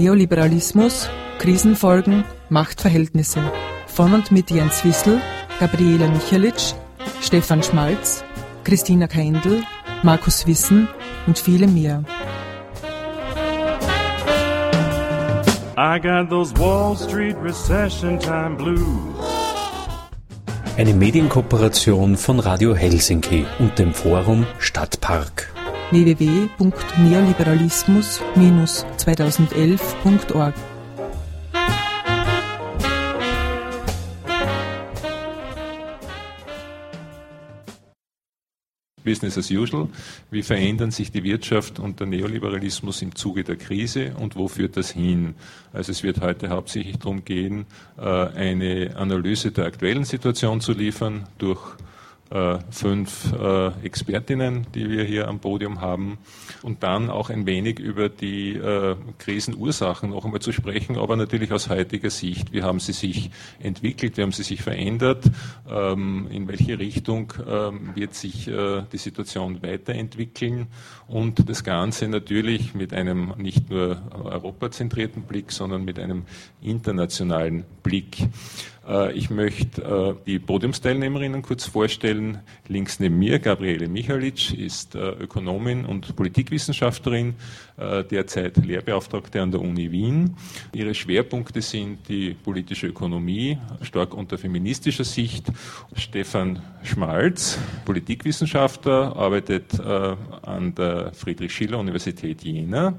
Neoliberalismus, Krisenfolgen, Machtverhältnisse. Von und mit Jens Wissel, Gabriela Michalitsch, Stefan Schmalz, Christina Keindl, Markus Wissen und viele mehr. I got those Wall Street recession time blues. Eine Medienkooperation von Radio Helsinki und dem Forum Stadtpark www.neoliberalismus-2011.org Business as usual. Wie verändern sich die Wirtschaft und der Neoliberalismus im Zuge der Krise und wo führt das hin? Also es wird heute hauptsächlich darum gehen, äh, eine Analyse der aktuellen Situation zu liefern durch äh, fünf äh, Expertinnen, die wir hier am Podium haben, und dann auch ein wenig über die äh, Krisenursachen noch einmal zu sprechen, aber natürlich aus heutiger Sicht. Wie haben sie sich entwickelt? Wie haben sie sich verändert? Ähm, in welche Richtung ähm, wird sich die Situation weiterentwickeln? Und das Ganze natürlich mit einem nicht nur europazentrierten Blick, sondern mit einem internationalen Blick. Äh, ich möchte äh, die Podiumsteilnehmerinnen kurz vorstellen. Links neben mir Gabriele Michalitsch ist äh, Ökonomin und Politikwissenschaftlerin, derzeit Lehrbeauftragte an der Uni Wien. Ihre Schwerpunkte sind die politische Ökonomie, stark unter feministischer Sicht. Stefan Schmalz, Politikwissenschaftler, arbeitet an der Friedrich-Schiller-Universität Jena.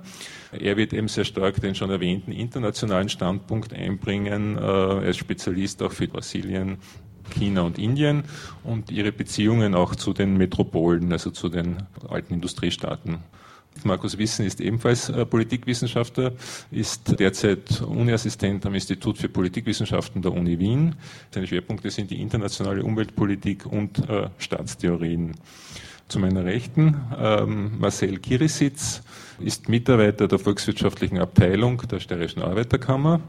Er wird eben sehr stark den schon erwähnten internationalen Standpunkt einbringen. Äh, er ist Spezialist auch für Brasilien, China und Indien und ihre Beziehungen auch zu den Metropolen, also zu den alten Industriestaaten. Markus Wissen ist ebenfalls äh, Politikwissenschaftler, ist derzeit Uniassistent am Institut für Politikwissenschaften der Uni Wien. Seine Schwerpunkte sind die internationale Umweltpolitik und äh, Staatstheorien. Zu meiner Rechten ähm, Marcel Kirisitz ist Mitarbeiter der volkswirtschaftlichen Abteilung der Steirischen Arbeiterkammer,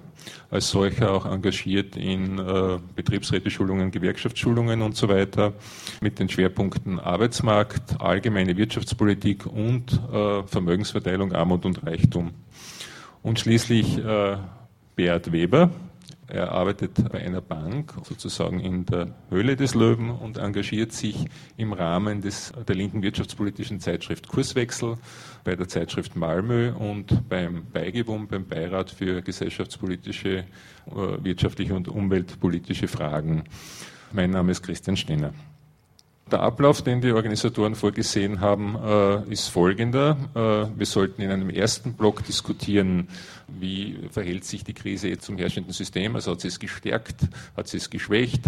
als solcher auch engagiert in äh, Betriebsräteschulungen, Gewerkschaftsschulungen und so weiter, mit den Schwerpunkten Arbeitsmarkt, allgemeine Wirtschaftspolitik und äh, Vermögensverteilung, Armut und Reichtum. Und schließlich äh, Beat Weber, er arbeitet bei einer Bank, sozusagen in der Höhle des Löwen und engagiert sich im Rahmen des, der linken wirtschaftspolitischen Zeitschrift Kurswechsel, bei der Zeitschrift Malmö und beim Beigebum, beim Beirat für gesellschaftspolitische, äh, wirtschaftliche und umweltpolitische Fragen. Mein Name ist Christian Stenner. Der Ablauf, den die Organisatoren vorgesehen haben, äh, ist folgender. Äh, wir sollten in einem ersten Block diskutieren, wie verhält sich die Krise zum herrschenden System, also hat sie es gestärkt, hat sie es geschwächt.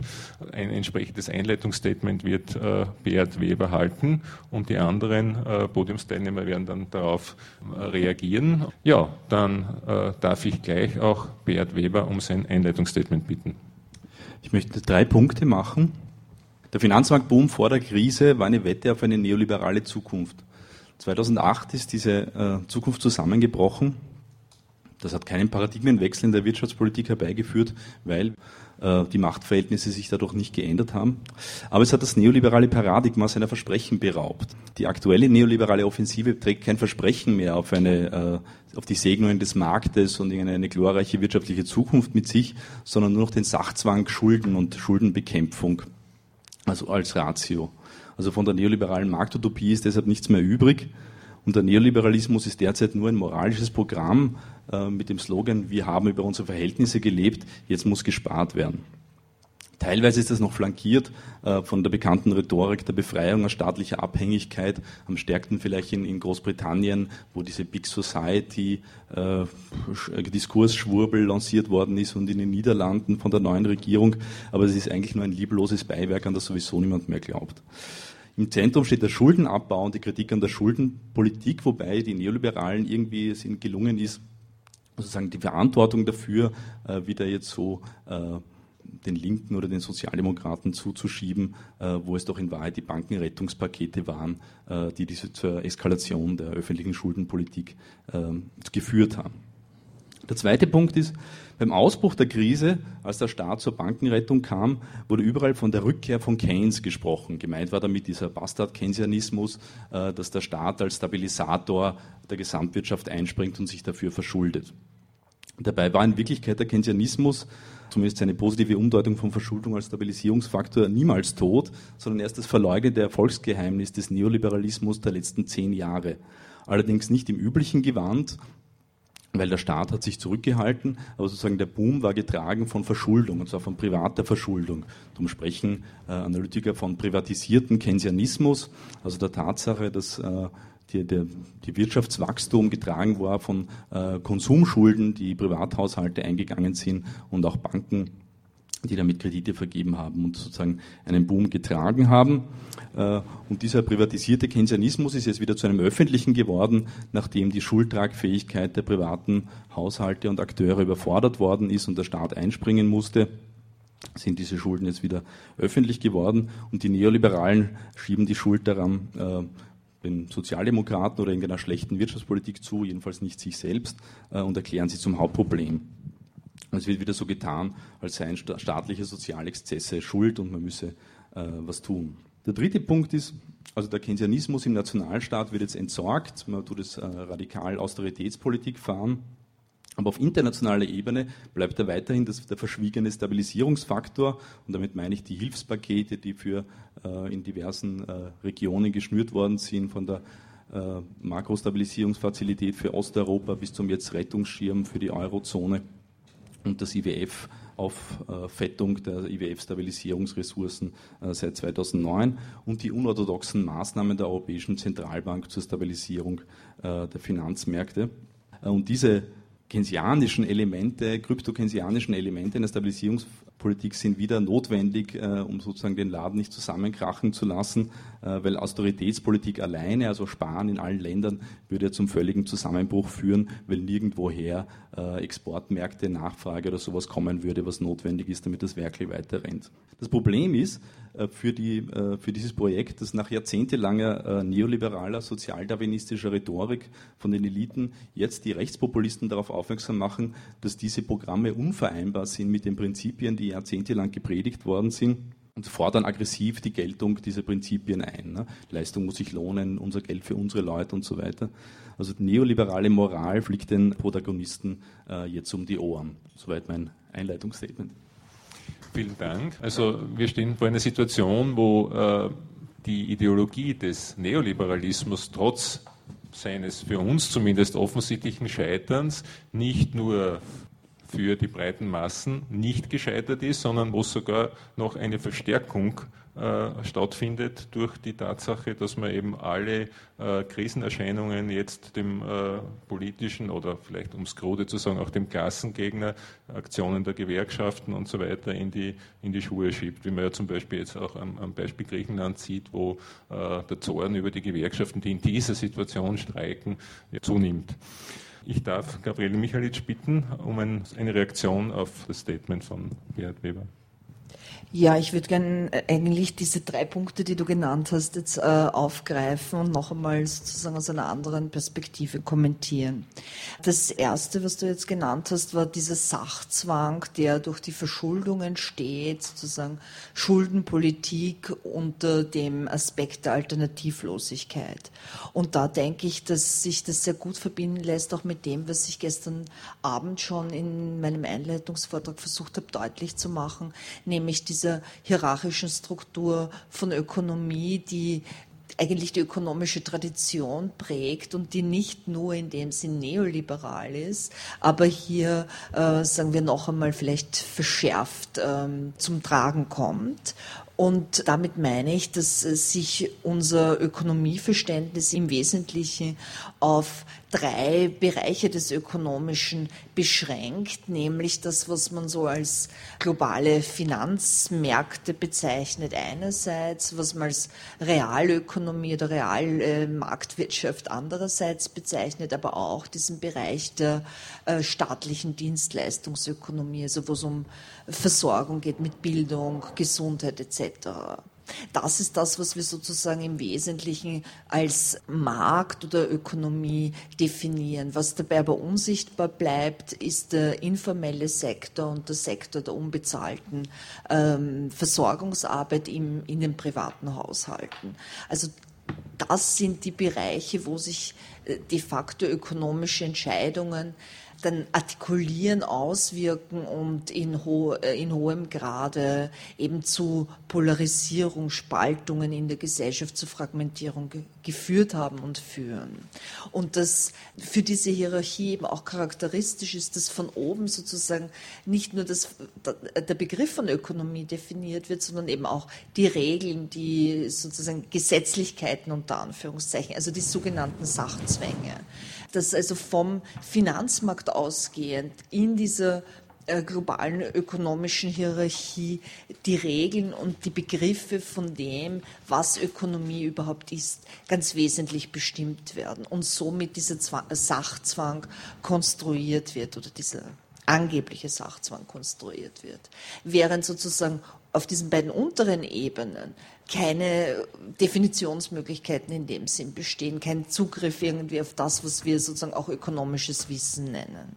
Ein entsprechendes Einleitungsstatement wird äh, Beat Weber halten und die anderen Podiumsteilnehmer werden dann darauf reagieren. Ja, dann darf ich gleich auch Beat Weber um sein Einleitungsstatement bitten. Ich möchte drei Punkte machen. Der Finanzmarktboom vor der Krise war eine Wette auf eine neoliberale Zukunft. 2008 ist diese äh, Zukunft zusammengebrochen. Das hat keinen Paradigmenwechsel in der Wirtschaftspolitik herbeigeführt, weil äh, die Machtverhältnisse sich dadurch nicht geändert haben. Aber es hat das neoliberale Paradigma seiner Versprechen beraubt. Die aktuelle neoliberale Offensive trägt kein Versprechen mehr auf, eine, äh, auf die Segnungen des Marktes und eine glorreiche wirtschaftliche Zukunft mit sich, sondern nur noch den Sachzwang Schulden und Schuldenbekämpfung also als Ratio. Also von der neoliberalen Marktutopie ist deshalb nichts mehr übrig. Und der Neoliberalismus ist derzeit nur ein moralisches Programm äh, mit dem Slogan, wir haben über unsere Verhältnisse gelebt, jetzt muss gespart werden. Teilweise ist das noch flankiert äh, von der bekannten Rhetorik der Befreiung aus staatlicher Abhängigkeit, am stärksten vielleicht in, Großbritannien, wo diese Big Society äh, Diskursschwurbel lanciert worden ist und in den Niederlanden von der neuen Regierung. Aber es ist eigentlich nur ein liebloses Beiwerk, an das sowieso niemand mehr glaubt. Im Zentrum steht der Schuldenabbau und die Kritik an der Schuldenpolitik, wobei die Neoliberalen irgendwie es ihnen gelungen ist, sozusagen die Verantwortung dafür äh, wieder jetzt so äh, den Linken oder den Sozialdemokraten zuzuschieben, äh, wo es doch in Wahrheit die Bankenrettungspakete waren, äh, die diese zur Eskalation der öffentlichen Schuldenpolitik äh, geführt haben. Der zweite Punkt ist, beim Ausbruch der Krise, als der Staat zur Bankenrettung kam, wurde überall von der Rückkehr von Keynes gesprochen. Gemeint war damit dieser Bastard-Keynesianismus, dass der Staat als Stabilisator der Gesamtwirtschaft einspringt und sich dafür verschuldet. Dabei war in Wirklichkeit der Keynesianismus, zumindest seine positive Umdeutung von Verschuldung als Stabilisierungsfaktor, niemals tot, sondern erst das verleugnete Erfolgsgeheimnis des Neoliberalismus der letzten zehn Jahre. Allerdings nicht im üblichen Gewand, weil der Staat hat sich zurückgehalten, aber sozusagen der Boom war getragen von Verschuldung, und zwar von privater Verschuldung. Darum sprechen äh, Analytiker von privatisierten Keynesianismus, also der Tatsache, dass äh, die, der, die Wirtschaftswachstum getragen war von äh, Konsumschulden, die Privathaushalte eingegangen sind und auch Banken, die damit Kredite vergeben haben und sozusagen einen Boom getragen haben. Äh, und dieser privatisierte Keynesianismus ist jetzt wieder zu einem öffentlichen geworden, nachdem die Schuldtragfähigkeit der privaten Haushalte und Akteure überfordert worden ist und der Staat einspringen musste sind diese Schulden jetzt wieder öffentlich geworden und die Neoliberalen schieben die Schuld daran, äh, den Sozialdemokraten oder irgendeiner schlechten Wirtschaftspolitik zu, jedenfalls nicht sich selbst, äh, und erklären sie zum Hauptproblem. Es wird wieder so getan, als seien staatliche Sozialexzesse schuld und man müsse äh, was tun. Der dritte Punkt ist, also der Keynesianismus im Nationalstaat wird jetzt entsorgt, man tut es äh, radikal Austeritätspolitik fahren. Aber auf internationaler Ebene bleibt er weiterhin das, der verschwiegene Stabilisierungsfaktor. Und damit meine ich die Hilfspakete, die für äh, in diversen äh, Regionen geschnürt worden sind, von der äh, Makrostabilisierungsfazilität für Osteuropa bis zum jetzt Rettungsschirm für die Eurozone und das IWF Auffettung der IWF-Stabilisierungsressourcen äh, seit 2009 und die unorthodoxen Maßnahmen der Europäischen Zentralbank zur Stabilisierung äh, der Finanzmärkte. Äh, und diese keynesianischen Elemente, kryptokeynesianischen Elemente in der Stabilisierungspolitik sind wieder notwendig, äh, um sozusagen den Laden nicht zusammenkrachen zu lassen, äh, weil Austeritätspolitik alleine, also Sparen in allen Ländern, würde ja zum völligen Zusammenbruch führen, weil nirgendwoher äh, Exportmärkte, Nachfrage oder sowas kommen würde, was notwendig ist, damit das Werkel weiter rennt. Das Problem ist für, die, für dieses Projekt, dass nach jahrzehntelanger neoliberaler, sozialdarwinistischer Rhetorik von den Eliten jetzt die Rechtspopulisten darauf aufmerksam machen, dass diese Programme unvereinbar sind mit den Prinzipien, die jahrzehntelang gepredigt worden sind und fordern aggressiv die Geltung dieser Prinzipien ein. Ne? Leistung muss sich lohnen, unser Geld für unsere Leute und so weiter. Also die neoliberale Moral fliegt den Protagonisten äh, jetzt um die Ohren. Soweit mein Einleitungsstatement. Vielen Dank. Also wir stehen vor einer Situation, wo äh, die Ideologie des Neoliberalismus trotz seines für uns zumindest offensichtlichen Scheiterns nicht nur für die breiten Massen nicht gescheitert ist, sondern wo sogar noch eine Verstärkung äh, stattfindet durch die Tatsache, dass man eben alle äh, Krisenerscheinungen jetzt dem äh, politischen oder vielleicht ums Grode zu sagen, auch dem Klassengegner, Aktionen der Gewerkschaften und so weiter in die, in die Schuhe schiebt. Wie man ja zum Beispiel jetzt auch am, am Beispiel Griechenland sieht, wo äh, der Zorn über die Gewerkschaften, die in dieser Situation streiken, zunimmt. Ich darf Gabriele Michalitsch bitten um ein, eine Reaktion auf das Statement von Gerhard Weber. Ja, ich würde gerne äh, eigentlich diese drei Punkte, die du genannt hast, jetzt äh, aufgreifen und noch einmal sozusagen aus einer anderen Perspektive kommentieren. Das erste, was du jetzt genannt hast, war dieser Sachzwang, der durch die Verschuldung entsteht, sozusagen Schuldenpolitik unter dem Aspekt der Alternativlosigkeit. Und da denke ich, dass sich das sehr gut verbinden lässt, auch mit dem, was ich gestern Abend schon in meinem Einleitungsvortrag versucht habe, deutlich zu machen, nämlich diese dieser hierarchischen Struktur von Ökonomie, die eigentlich die ökonomische Tradition prägt und die nicht nur in dem Sinn neoliberal ist, aber hier, äh, sagen wir noch einmal, vielleicht verschärft ähm, zum Tragen kommt. Und damit meine ich, dass sich unser Ökonomieverständnis im Wesentlichen auf drei Bereiche des Ökonomischen beschränkt, nämlich das, was man so als globale Finanzmärkte bezeichnet einerseits, was man als Realökonomie oder Realmarktwirtschaft andererseits bezeichnet, aber auch diesen Bereich der äh, staatlichen Dienstleistungsökonomie, also wo es um Versorgung geht mit Bildung, Gesundheit etc. Das ist das, was wir sozusagen im Wesentlichen als Markt oder Ökonomie definieren. Was dabei aber unsichtbar bleibt, ist der informelle Sektor und der Sektor der unbezahlten ähm, Versorgungsarbeit im, in den privaten Haushalten. Also das sind die Bereiche, wo sich äh, de facto ökonomische Entscheidungen dann artikulieren, auswirken und in, ho äh, in hohem Grade eben zu Polarisierung, Spaltungen in der Gesellschaft, zu Fragmentierung ge geführt haben und führen. Und das für diese Hierarchie eben auch charakteristisch ist, dass von oben sozusagen nicht nur das, der Begriff von Ökonomie definiert wird, sondern eben auch die Regeln, die sozusagen Gesetzlichkeiten unter Anführungszeichen, also die sogenannten Sachzwänge dass also vom Finanzmarkt ausgehend in dieser äh, globalen ökonomischen Hierarchie die Regeln und die Begriffe von dem, was Ökonomie überhaupt ist, ganz wesentlich bestimmt werden und somit dieser Sachzwang konstruiert wird oder dieser angebliche Sachzwang konstruiert wird. Während sozusagen auf diesen beiden unteren Ebenen keine Definitionsmöglichkeiten in dem Sinn bestehen, kein Zugriff irgendwie auf das, was wir sozusagen auch ökonomisches Wissen nennen.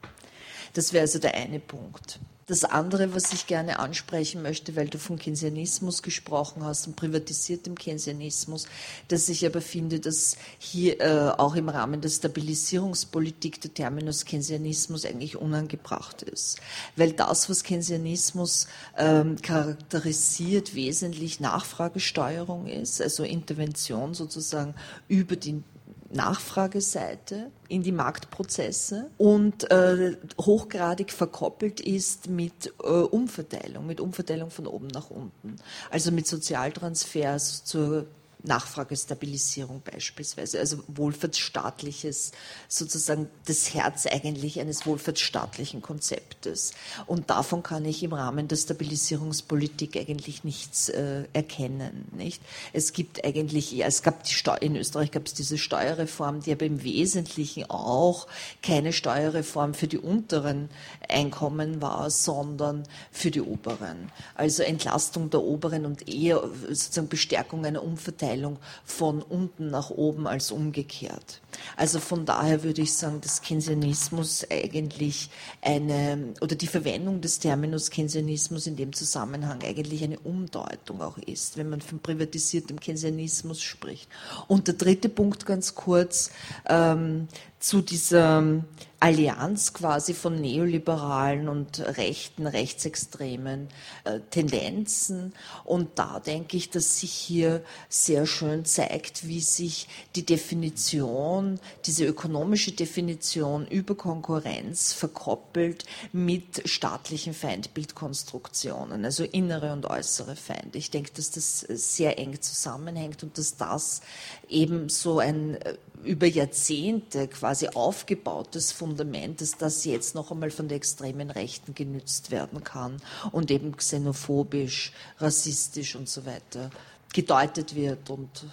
Das wäre also der eine Punkt. Das andere, was ich gerne ansprechen möchte, weil du von Keynesianismus gesprochen hast und privatisiertem Keynesianismus, dass ich aber finde, dass hier äh, auch im Rahmen der Stabilisierungspolitik der Terminus Keynesianismus eigentlich unangebracht ist. Weil das, was Keynesianismus ähm, charakterisiert, wesentlich Nachfragesteuerung ist, also Intervention sozusagen über die Nachfrageseite in die Marktprozesse und äh, hochgradig verkoppelt ist mit äh, Umverteilung, mit Umverteilung von oben nach unten, also mit Sozialtransfers zur Nachfragestabilisierung beispielsweise, also wohlfahrtsstaatliches, sozusagen das Herz eigentlich eines wohlfahrtsstaatlichen Konzeptes. Und davon kann ich im Rahmen der Stabilisierungspolitik eigentlich nichts äh, erkennen. Nicht? Es gibt eigentlich, ja, es gab die Steu in Österreich gab es diese Steuerreform, die aber im Wesentlichen auch keine Steuerreform für die unteren Einkommen war, sondern für die oberen. Also Entlastung der oberen und eher sozusagen Bestärkung einer Umverteilung Umverteilung von unten nach oben als umgekehrt. Also von daher würde ich sagen, dass Keynesianismus eigentlich eine, oder die Verwendung des Terminus Keynesianismus in dem Zusammenhang eigentlich eine Umdeutung auch ist, wenn man von privatisiertem Keynesianismus spricht. Und der dritte Punkt ganz kurz, ähm, zu dieser Allianz quasi von neoliberalen und rechten, rechtsextremen äh, Tendenzen. Und da denke ich, dass sich hier sehr schön zeigt, wie sich die Definition, diese ökonomische Definition über Konkurrenz verkoppelt mit staatlichen Feindbildkonstruktionen, also innere und äußere Feinde. Ich denke, dass das sehr eng zusammenhängt und dass das eben so ein äh, über Jahrzehnte quasi aufgebautes Fundament, dass das jetzt noch einmal von der extremen Rechten genützt werden kann und eben xenophobisch, rassistisch und so weiter gedeutet wird und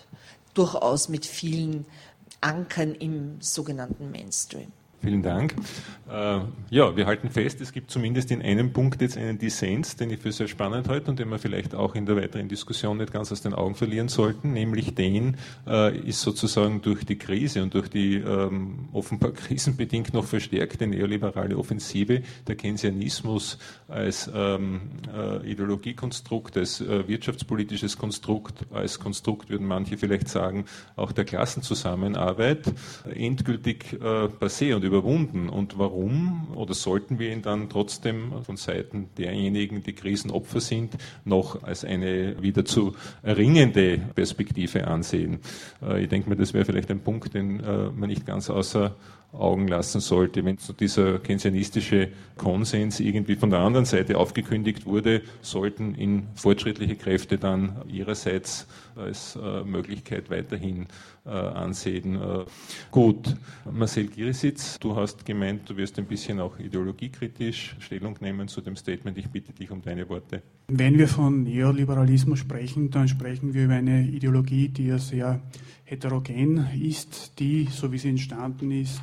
durchaus mit vielen Ankern im sogenannten Mainstream. Vielen Dank. Äh, ja, wir halten fest, es gibt zumindest in einem Punkt jetzt einen Dissens, den ich für sehr spannend halte und den wir vielleicht auch in der weiteren Diskussion nicht ganz aus den Augen verlieren sollten, nämlich den äh, ist sozusagen durch die Krise und durch die ähm, offenbar krisenbedingt noch verstärkte neoliberale Offensive der Keynesianismus als ähm, äh, Ideologiekonstrukt, als äh, wirtschaftspolitisches Konstrukt, als Konstrukt würden manche vielleicht sagen, auch der Klassenzusammenarbeit endgültig äh, passé und überwunden. Und warum oder sollten wir ihn dann trotzdem von Seiten derjenigen, die Krisenopfer sind, noch als eine wieder zu erringende Perspektive ansehen? Äh, ich denke mir, das wäre vielleicht ein Punkt, den äh, man nicht ganz außer Augen lassen sollte. Wenn so dieser keynesianistische Konsens irgendwie von der anderen Seite aufgekündigt wurde, sollten ihn fortschrittliche Kräfte dann ihrerseits als äh, Möglichkeit weiterhin äh, ansehen. Äh, gut, Marcel Girisitz, du hast gemeint, du wirst ein bisschen auch ideologiekritisch Stellung nehmen zu dem Statement. Ich bitte dich um deine Worte. Wenn wir von Neoliberalismus sprechen, dann sprechen wir über eine Ideologie, die ja sehr heterogen ist, die, so wie sie entstanden ist,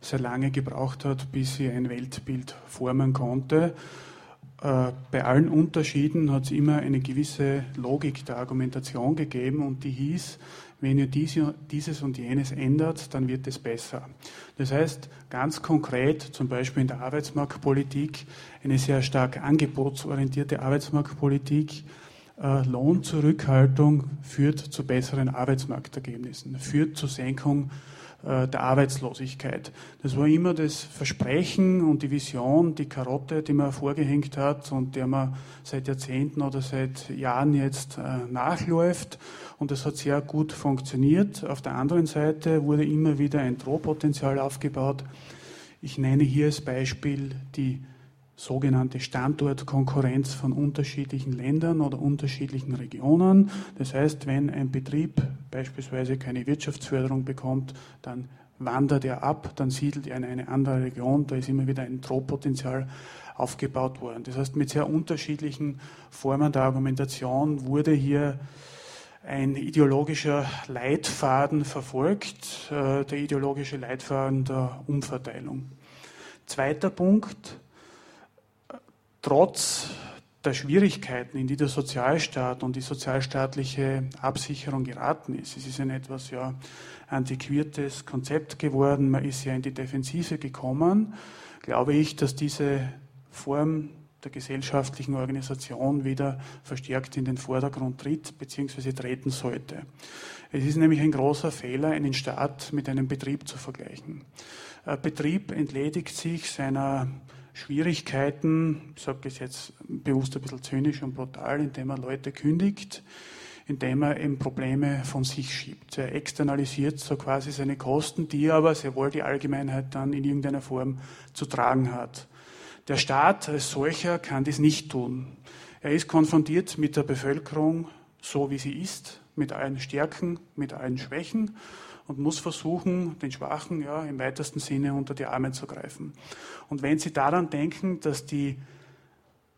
sehr lange gebraucht hat, bis sie ein Weltbild formen konnte. Äh, bei allen Unterschieden hat es immer eine gewisse Logik der Argumentation gegeben und die hieß, wenn ihr dieses und jenes ändert, dann wird es besser. Das heißt, ganz konkret, zum Beispiel in der Arbeitsmarktpolitik, eine sehr stark angebotsorientierte Arbeitsmarktpolitik, äh, Lohnzurückhaltung führt zu besseren Arbeitsmarktergebnissen, führt zur Senkung der Arbeitslosigkeit. Das war immer das Versprechen und die Vision, die Karotte, die man vorgehängt hat und der man seit Jahrzehnten oder seit Jahren jetzt äh, nachläuft. Und das hat sehr gut funktioniert. Auf der anderen Seite wurde immer wieder ein Drohpotenzial aufgebaut. Ich nenne hier als Beispiel die sogenannte Standortkonkurrenz von unterschiedlichen Ländern oder unterschiedlichen Regionen. Das heißt, wenn ein Betrieb beispielsweise keine Wirtschaftsförderung bekommt, dann wandert er ab, dann siedelt er in eine andere Region, da ist immer wieder ein Drohpotenzial aufgebaut worden. Das heißt, mit sehr unterschiedlichen Formen der Argumentation wurde hier ein ideologischer Leitfaden verfolgt, äh, der ideologische Leitfaden der Umverteilung. Zweiter Punkt, trotz der Schwierigkeiten, in die der Sozialstaat und die sozialstaatliche Absicherung geraten ist. Es ist ein etwas ja antiquiertes Konzept geworden, man ist ja in die Defensive gekommen, glaube ich, dass diese Form der gesellschaftlichen Organisation wieder verstärkt in den Vordergrund tritt bzw. treten sollte. Es ist nämlich ein großer Fehler, einen Staat mit einem Betrieb zu vergleichen. Ein Betrieb entledigt sich seiner Schwierigkeiten, ich sage das jetzt bewusst ein bisschen zynisch und brutal, indem er Leute kündigt, indem er eben Probleme von sich schiebt. Er externalisiert so quasi seine Kosten, die er aber sehr wohl die Allgemeinheit dann in irgendeiner Form zu tragen hat. Der Staat als solcher kann dies nicht tun. Er ist konfrontiert mit der Bevölkerung so, wie sie ist, mit allen Stärken, mit allen Schwächen und muss versuchen, den Schwachen ja, im weitesten Sinne unter die Arme zu greifen. Und wenn Sie daran denken, dass die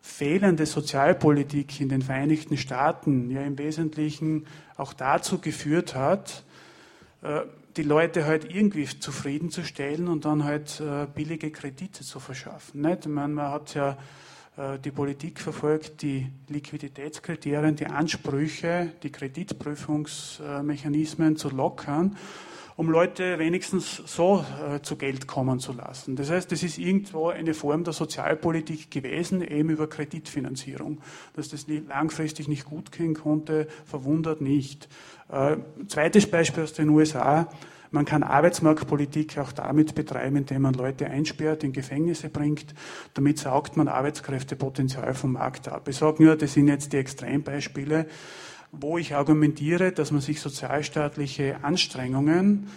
fehlende Sozialpolitik in den Vereinigten Staaten ja im Wesentlichen auch dazu geführt hat, äh, die Leute halt irgendwie zufriedenzustellen und dann halt äh, billige Kredite zu verschaffen. Nicht? Ich meine, man hat ja die Politik verfolgt, die Liquiditätskriterien, die Ansprüche, die Kreditprüfungsmechanismen zu lockern, um Leute wenigstens so äh, zu Geld kommen zu lassen. Das heißt, es ist irgendwo eine Form der Sozialpolitik gewesen, eben über Kreditfinanzierung. Dass das langfristig nicht gut gehen konnte, verwundert nicht. Äh, zweites Beispiel aus den USA. Man kann Arbeitsmarktpolitik auch damit betreiben, indem man Leute einsperrt, in Gefängnisse bringt. Damit saugt man Arbeitskräftepotenzial vom Markt ab. Ich sage nur, das sind jetzt die Extrembeispiele, wo ich argumentiere, dass man sich sozialstaatliche Anstrengungen,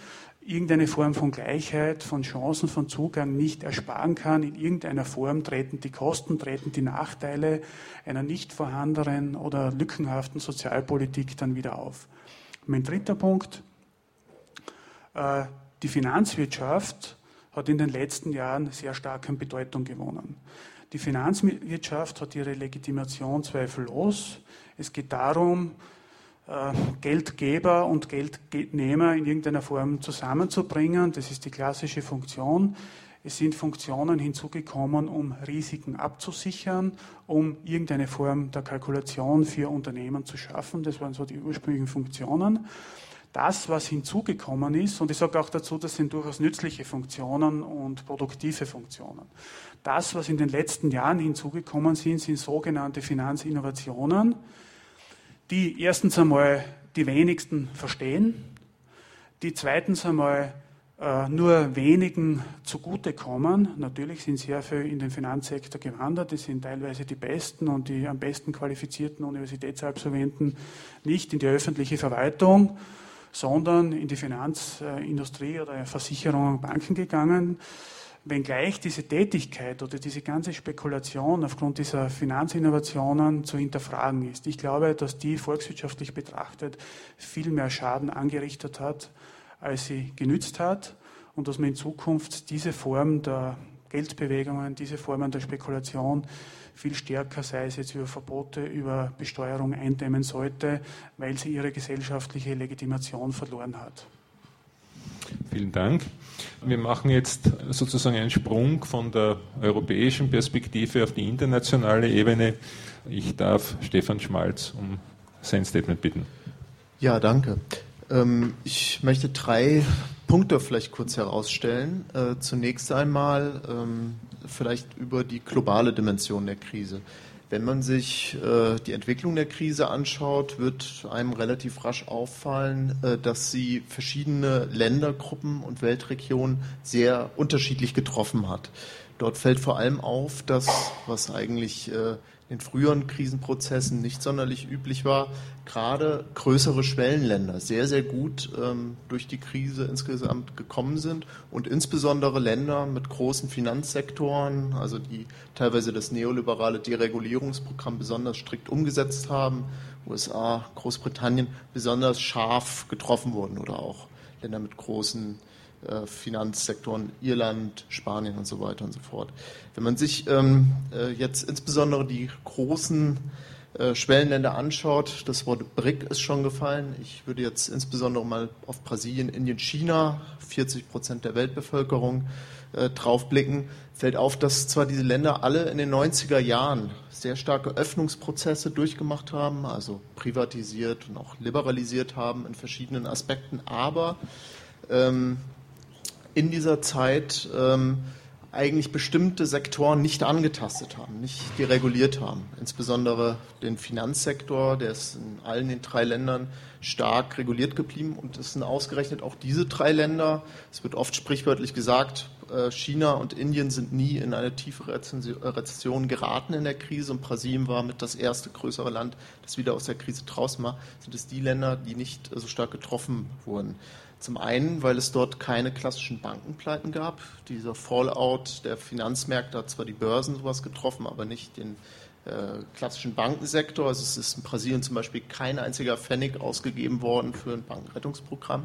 irgendeine Form von Gleichheit, von Chancen, von Zugang nicht ersparen kann. In irgendeiner Form treten die Kosten, treten die Nachteile einer nicht vorhandenen oder lückenhaften Sozialpolitik dann wieder auf. Mein dritter Punkt, die Finanzwirtschaft hat in den letzten Jahren sehr stark an Bedeutung gewonnen. Die Finanzwirtschaft hat ihre Legitimation zweifellos. Es geht darum, äh, Geldgeber und Geldnehmer in irgendeiner Form zusammenzubringen. Das ist die klassische Funktion. Es sind Funktionen hinzugekommen, um Risiken abzusichern, um irgendeine Form der Kalkulation für Unternehmen zu schaffen. Das waren so die ursprünglichen Funktionen das, was hinzugekommen ist, und ich sage auch dazu, das sind durchaus nützliche Funktionen und produktive Funktionen. Das, was in den letzten Jahren hinzugekommen sind, sind sogenannte Finanzinnovationen, die erstens einmal die wenigsten verstehen, die zweitens einmal äh, nur wenigen zugutekommen. Natürlich sind sehr viele in den Finanzsektor gewandert, das sind teilweise die besten und die am besten qualifizierten Universitätsabsolventen nicht in die öffentliche Verwaltung sondern in die Finanzindustrie oder Versicherungen Banken gegangen. Wenngleich diese Tätigkeit oder diese ganze Spekulation aufgrund dieser Finanzinnovationen zu hinterfragen ist. Ich glaube, dass die volkswirtschaftlich betrachtet viel mehr Schaden angerichtet hat, als sie genützt hat und dass man in Zukunft diese Form der Geldbewegungen, diese Formen der Spekulation viel stärker, sei es jetzt über Verbote, über Besteuerung eindämmen sollte, weil sie ihre gesellschaftliche Legitimation verloren hat. Vielen Dank. Wir machen jetzt sozusagen einen Sprung von der europäischen Perspektive auf die internationale Ebene. Ich darf Stefan Schmalz um sein Statement bitten. Ja, danke. Ähm, ich möchte drei Punkte vielleicht kurz herausstellen. Äh, zunächst einmal ähm, vielleicht über die globale Dimension der Krise. Wenn man sich äh, die Entwicklung der Krise anschaut, wird einem relativ rasch auffallen, äh, dass sie verschiedene Ländergruppen und Weltregionen sehr unterschiedlich getroffen hat. Dort fällt vor allem auf, dass, was eigentlich äh, in früheren Krisenprozessen nicht sonderlich üblich war, gerade größere Schwellenländer sehr, sehr gut ähm, durch die Krise insgesamt gekommen sind und insbesondere Länder mit großen Finanzsektoren, also die teilweise das neoliberale Deregulierungsprogramm besonders strikt umgesetzt haben, USA, Großbritannien besonders scharf getroffen wurden oder auch Länder mit großen äh, Finanzsektoren, Irland, Spanien und so weiter und so fort. Wenn man sich ähm, äh, jetzt insbesondere die großen äh, Schwellenländer anschaut, das Wort BRIC ist schon gefallen. Ich würde jetzt insbesondere mal auf Brasilien, Indien, China, 40 Prozent der Weltbevölkerung, äh, draufblicken, fällt auf, dass zwar diese Länder alle in den 90er Jahren sehr starke Öffnungsprozesse durchgemacht haben, also privatisiert und auch liberalisiert haben in verschiedenen Aspekten, aber ähm, in dieser Zeit ähm, eigentlich bestimmte Sektoren nicht angetastet haben, nicht dereguliert haben. Insbesondere den Finanzsektor, der ist in allen den drei Ländern stark reguliert geblieben und es sind ausgerechnet auch diese drei Länder, es wird oft sprichwörtlich gesagt, äh, China und Indien sind nie in eine tiefe Rezession geraten in der Krise und Brasilien war mit das erste größere Land, das wieder aus der Krise draußen war, sind es die Länder, die nicht so stark getroffen wurden. Zum einen, weil es dort keine klassischen Bankenpleiten gab. Dieser Fallout der Finanzmärkte hat zwar die Börsen sowas getroffen, aber nicht den äh, klassischen Bankensektor. Also es ist in Brasilien zum Beispiel kein einziger Pfennig ausgegeben worden für ein Bankenrettungsprogramm.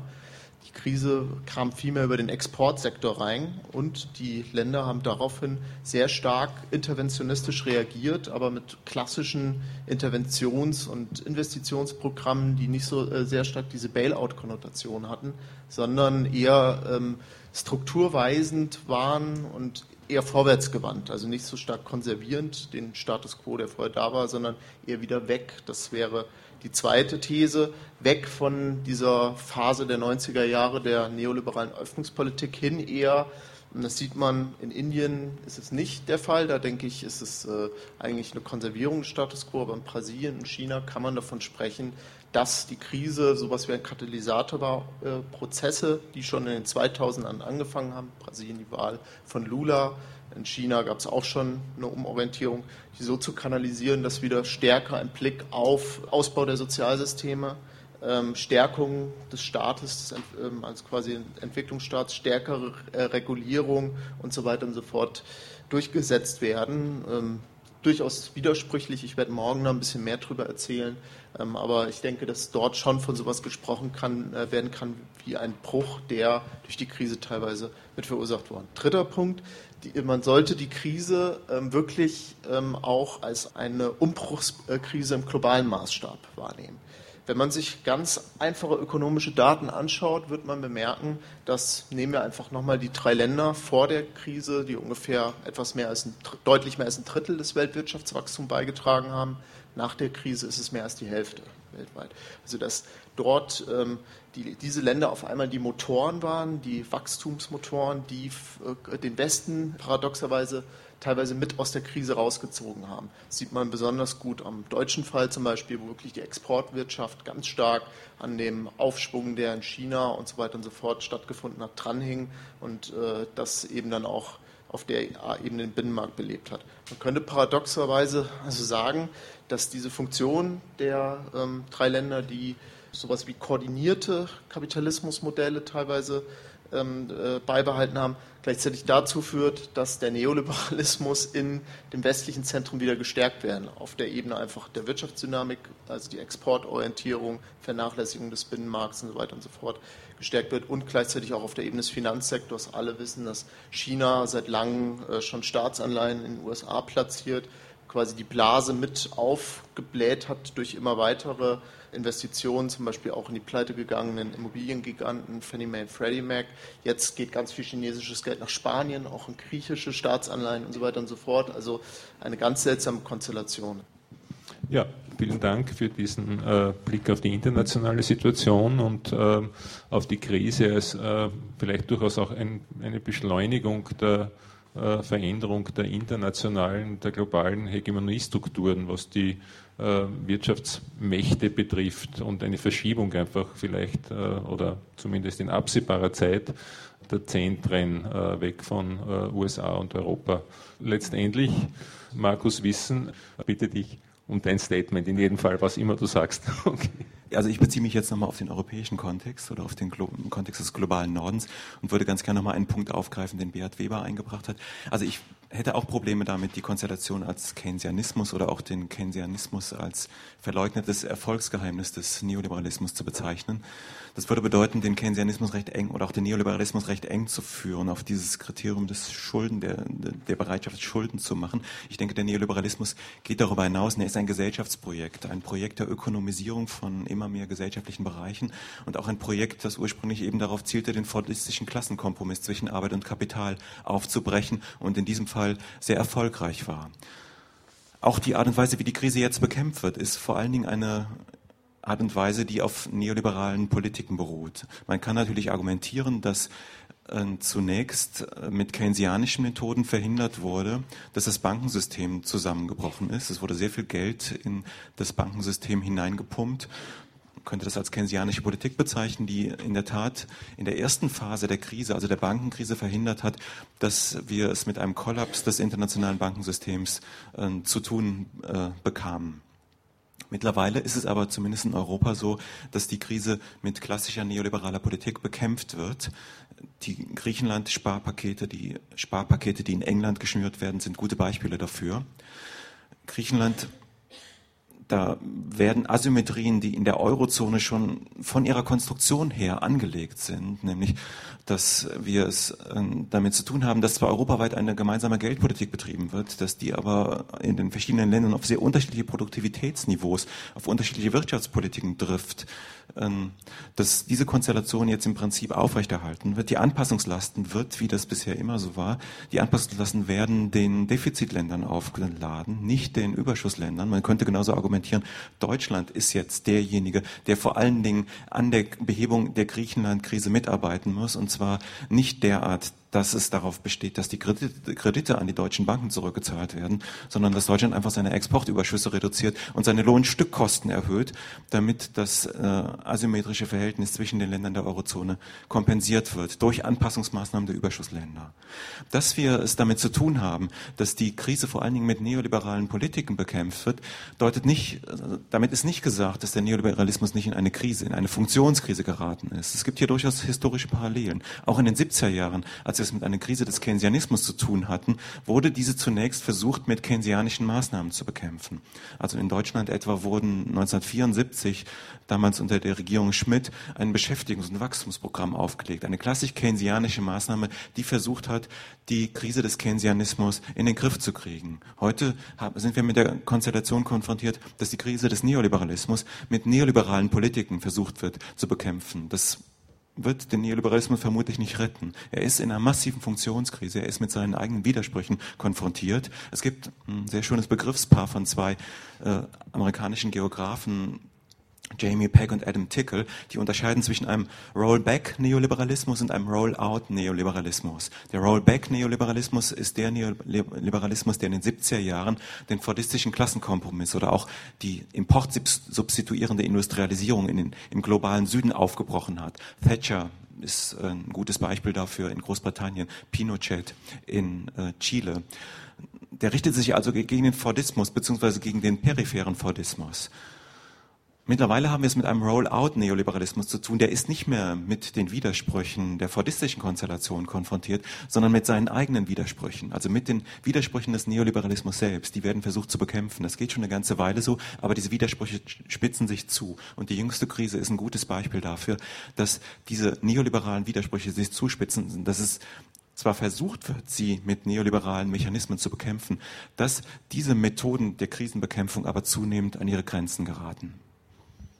Krise kam vielmehr über den Exportsektor rein und die Länder haben daraufhin sehr stark interventionistisch reagiert, aber mit klassischen Interventions- und Investitionsprogrammen, die nicht so äh, sehr stark diese Bailout-Konnotation hatten, sondern eher ähm, strukturweisend waren und eher vorwärtsgewandt, also nicht so stark konservierend den Status quo, der vorher da war, sondern eher wieder weg. Das wäre die zweite These, weg von dieser Phase der 90er Jahre der neoliberalen Öffnungspolitik hin eher, und das sieht man in Indien, ist es nicht der Fall. Da denke ich, ist es äh, eigentlich eine Konservierung des Status quo. Aber in Brasilien und China kann man davon sprechen, dass die Krise sowas wie ein Katalysator war. Äh, Prozesse, die schon in den 2000ern angefangen haben. Brasilien die Wahl von Lula, in China gab es auch schon eine Umorientierung, die so zu kanalisieren, dass wieder stärker ein Blick auf Ausbau der Sozialsysteme, ähm, Stärkung des Staates ähm, als quasi Entwicklungsstaats, stärkere äh, Regulierung und so weiter und so fort durchgesetzt werden. Ähm, durchaus widersprüchlich. Ich werde morgen noch ein bisschen mehr darüber erzählen. Ähm, aber ich denke, dass dort schon von sowas gesprochen kann, äh, werden kann wie ein Bruch, der durch die Krise teilweise mit verursacht worden. Dritter Punkt. Die, man sollte die Krise ähm, wirklich ähm, auch als eine Umbruchskrise im globalen Maßstab wahrnehmen. Wenn man sich ganz einfache ökonomische Daten anschaut, wird man bemerken, dass nehmen wir einfach nochmal die drei Länder vor der Krise, die ungefähr etwas mehr als ein, deutlich mehr als ein Drittel des Weltwirtschaftswachstums beigetragen haben. Nach der Krise ist es mehr als die Hälfte weltweit. Also dass dort ähm, die, diese Länder auf einmal die Motoren waren, die Wachstumsmotoren, die äh, den Westen paradoxerweise teilweise mit aus der Krise rausgezogen haben. Das sieht man besonders gut am deutschen Fall zum Beispiel, wo wirklich die Exportwirtschaft ganz stark an dem Aufschwung, der in China und so weiter und so fort stattgefunden hat, dranhing und äh, das eben dann auch auf der Ebene den Binnenmarkt belebt hat. Man könnte paradoxerweise also sagen, dass diese Funktion der ähm, drei Länder, die sowas wie koordinierte Kapitalismusmodelle teilweise ähm, äh, beibehalten haben, gleichzeitig dazu führt, dass der Neoliberalismus in dem westlichen Zentrum wieder gestärkt werden. Auf der Ebene einfach der Wirtschaftsdynamik, also die Exportorientierung, Vernachlässigung des Binnenmarkts und so weiter und so fort gestärkt wird und gleichzeitig auch auf der Ebene des Finanzsektors. Alle wissen, dass China seit langem äh, schon Staatsanleihen in den USA platziert, quasi die Blase mit aufgebläht hat durch immer weitere Investitionen, zum Beispiel auch in die pleite gegangenen Immobiliengiganten Fannie Mae und Freddie Mac. Jetzt geht ganz viel chinesisches Geld nach Spanien, auch in griechische Staatsanleihen und so weiter und so fort. Also eine ganz seltsame Konstellation. Ja, vielen Dank für diesen äh, Blick auf die internationale Situation und äh, auf die Krise als äh, vielleicht durchaus auch ein, eine Beschleunigung der äh, Veränderung der internationalen, der globalen Hegemoniestrukturen, was die Wirtschaftsmächte betrifft und eine Verschiebung einfach vielleicht äh, oder zumindest in absehbarer Zeit der Zentren äh, weg von äh, USA und Europa. Letztendlich, Markus Wissen, bitte dich um dein Statement, in jedem Fall, was immer du sagst. Okay. Also ich beziehe mich jetzt nochmal auf den europäischen Kontext oder auf den Glo Kontext des globalen Nordens und würde ganz gerne nochmal einen Punkt aufgreifen, den Beat Weber eingebracht hat. Also ich hätte auch Probleme damit, die Konstellation als Keynesianismus oder auch den Keynesianismus als verleugnetes Erfolgsgeheimnis des Neoliberalismus zu bezeichnen. Das würde bedeuten, den Keynesianismus recht eng oder auch den Neoliberalismus recht eng zu führen, auf dieses Kriterium des Schulden, der, der Bereitschaft, Schulden zu machen. Ich denke, der Neoliberalismus geht darüber hinaus und er ist ein Gesellschaftsprojekt, ein Projekt der Ökonomisierung von immer mehr gesellschaftlichen Bereichen und auch ein Projekt, das ursprünglich eben darauf zielte, den fordistischen Klassenkompromiss zwischen Arbeit und Kapital aufzubrechen und in diesem Fall sehr erfolgreich war. Auch die Art und Weise, wie die Krise jetzt bekämpft wird, ist vor allen Dingen eine Art und Weise, die auf neoliberalen Politiken beruht. Man kann natürlich argumentieren, dass äh, zunächst äh, mit keynesianischen Methoden verhindert wurde, dass das Bankensystem zusammengebrochen ist. Es wurde sehr viel Geld in das Bankensystem hineingepumpt. Könnte das als keynesianische Politik bezeichnen, die in der Tat in der ersten Phase der Krise, also der Bankenkrise, verhindert hat, dass wir es mit einem Kollaps des internationalen Bankensystems äh, zu tun äh, bekamen. Mittlerweile ist es aber zumindest in Europa so, dass die Krise mit klassischer neoliberaler Politik bekämpft wird. Die Griechenland-Sparpakete, die Sparpakete, die in England geschnürt werden, sind gute Beispiele dafür. Griechenland da werden Asymmetrien, die in der Eurozone schon von ihrer Konstruktion her angelegt sind, nämlich dass wir es äh, damit zu tun haben, dass zwar europaweit eine gemeinsame Geldpolitik betrieben wird, dass die aber in den verschiedenen Ländern auf sehr unterschiedliche Produktivitätsniveaus, auf unterschiedliche Wirtschaftspolitiken trifft, ähm, dass diese Konstellation jetzt im Prinzip aufrechterhalten wird. Die Anpassungslasten wird, wie das bisher immer so war, die Anpassungslasten werden den Defizitländern aufgeladen, nicht den Überschussländern. Man könnte genauso argumentieren, Deutschland ist jetzt derjenige, der vor allen Dingen an der Behebung der Griechenland-Krise mitarbeiten muss und zwar nicht derart, dass es darauf besteht, dass die Kredite an die deutschen Banken zurückgezahlt werden, sondern dass Deutschland einfach seine Exportüberschüsse reduziert und seine Lohnstückkosten erhöht, damit das äh, asymmetrische Verhältnis zwischen den Ländern der Eurozone kompensiert wird durch Anpassungsmaßnahmen der Überschussländer. Dass wir es damit zu tun haben, dass die Krise vor allen Dingen mit neoliberalen Politiken bekämpft wird, deutet nicht, damit ist nicht gesagt, dass der Neoliberalismus nicht in eine Krise, in eine Funktionskrise geraten ist. Es gibt hier durchaus historische Parallelen. Auch in den 70er Jahren, als wir es mit einer Krise des Keynesianismus zu tun hatten, wurde diese zunächst versucht, mit keynesianischen Maßnahmen zu bekämpfen. Also in Deutschland etwa wurden 1974, damals unter der Regierung Schmidt, ein Beschäftigungs- und Wachstumsprogramm aufgelegt. Eine klassisch keynesianische Maßnahme, die versucht hat, die Krise des Keynesianismus in den Griff zu kriegen. Heute sind wir mit der Konstellation konfrontiert, dass die Krise des Neoliberalismus mit neoliberalen Politiken versucht wird zu bekämpfen. Das wird den Neoliberalismus vermutlich nicht retten. Er ist in einer massiven Funktionskrise, er ist mit seinen eigenen Widersprüchen konfrontiert. Es gibt ein sehr schönes Begriffspaar von zwei äh, amerikanischen Geografen, Jamie Pegg und Adam Tickle, die unterscheiden zwischen einem Rollback-Neoliberalismus und einem Roll-out-Neoliberalismus. Der Rollback-Neoliberalismus ist der Neoliberalismus, der in den 70er Jahren den fordistischen Klassenkompromiss oder auch die importsubstituierende Industrialisierung in den, im globalen Süden aufgebrochen hat. Thatcher ist ein gutes Beispiel dafür in Großbritannien, Pinochet in äh, Chile. Der richtet sich also gegen den Fordismus beziehungsweise gegen den peripheren Fordismus. Mittlerweile haben wir es mit einem Roll-out-Neoliberalismus zu tun. Der ist nicht mehr mit den Widersprüchen der fordistischen Konstellation konfrontiert, sondern mit seinen eigenen Widersprüchen. Also mit den Widersprüchen des Neoliberalismus selbst. Die werden versucht zu bekämpfen. Das geht schon eine ganze Weile so, aber diese Widersprüche spitzen sich zu. Und die jüngste Krise ist ein gutes Beispiel dafür, dass diese neoliberalen Widersprüche sich zuspitzen, dass es zwar versucht wird, sie mit neoliberalen Mechanismen zu bekämpfen, dass diese Methoden der Krisenbekämpfung aber zunehmend an ihre Grenzen geraten.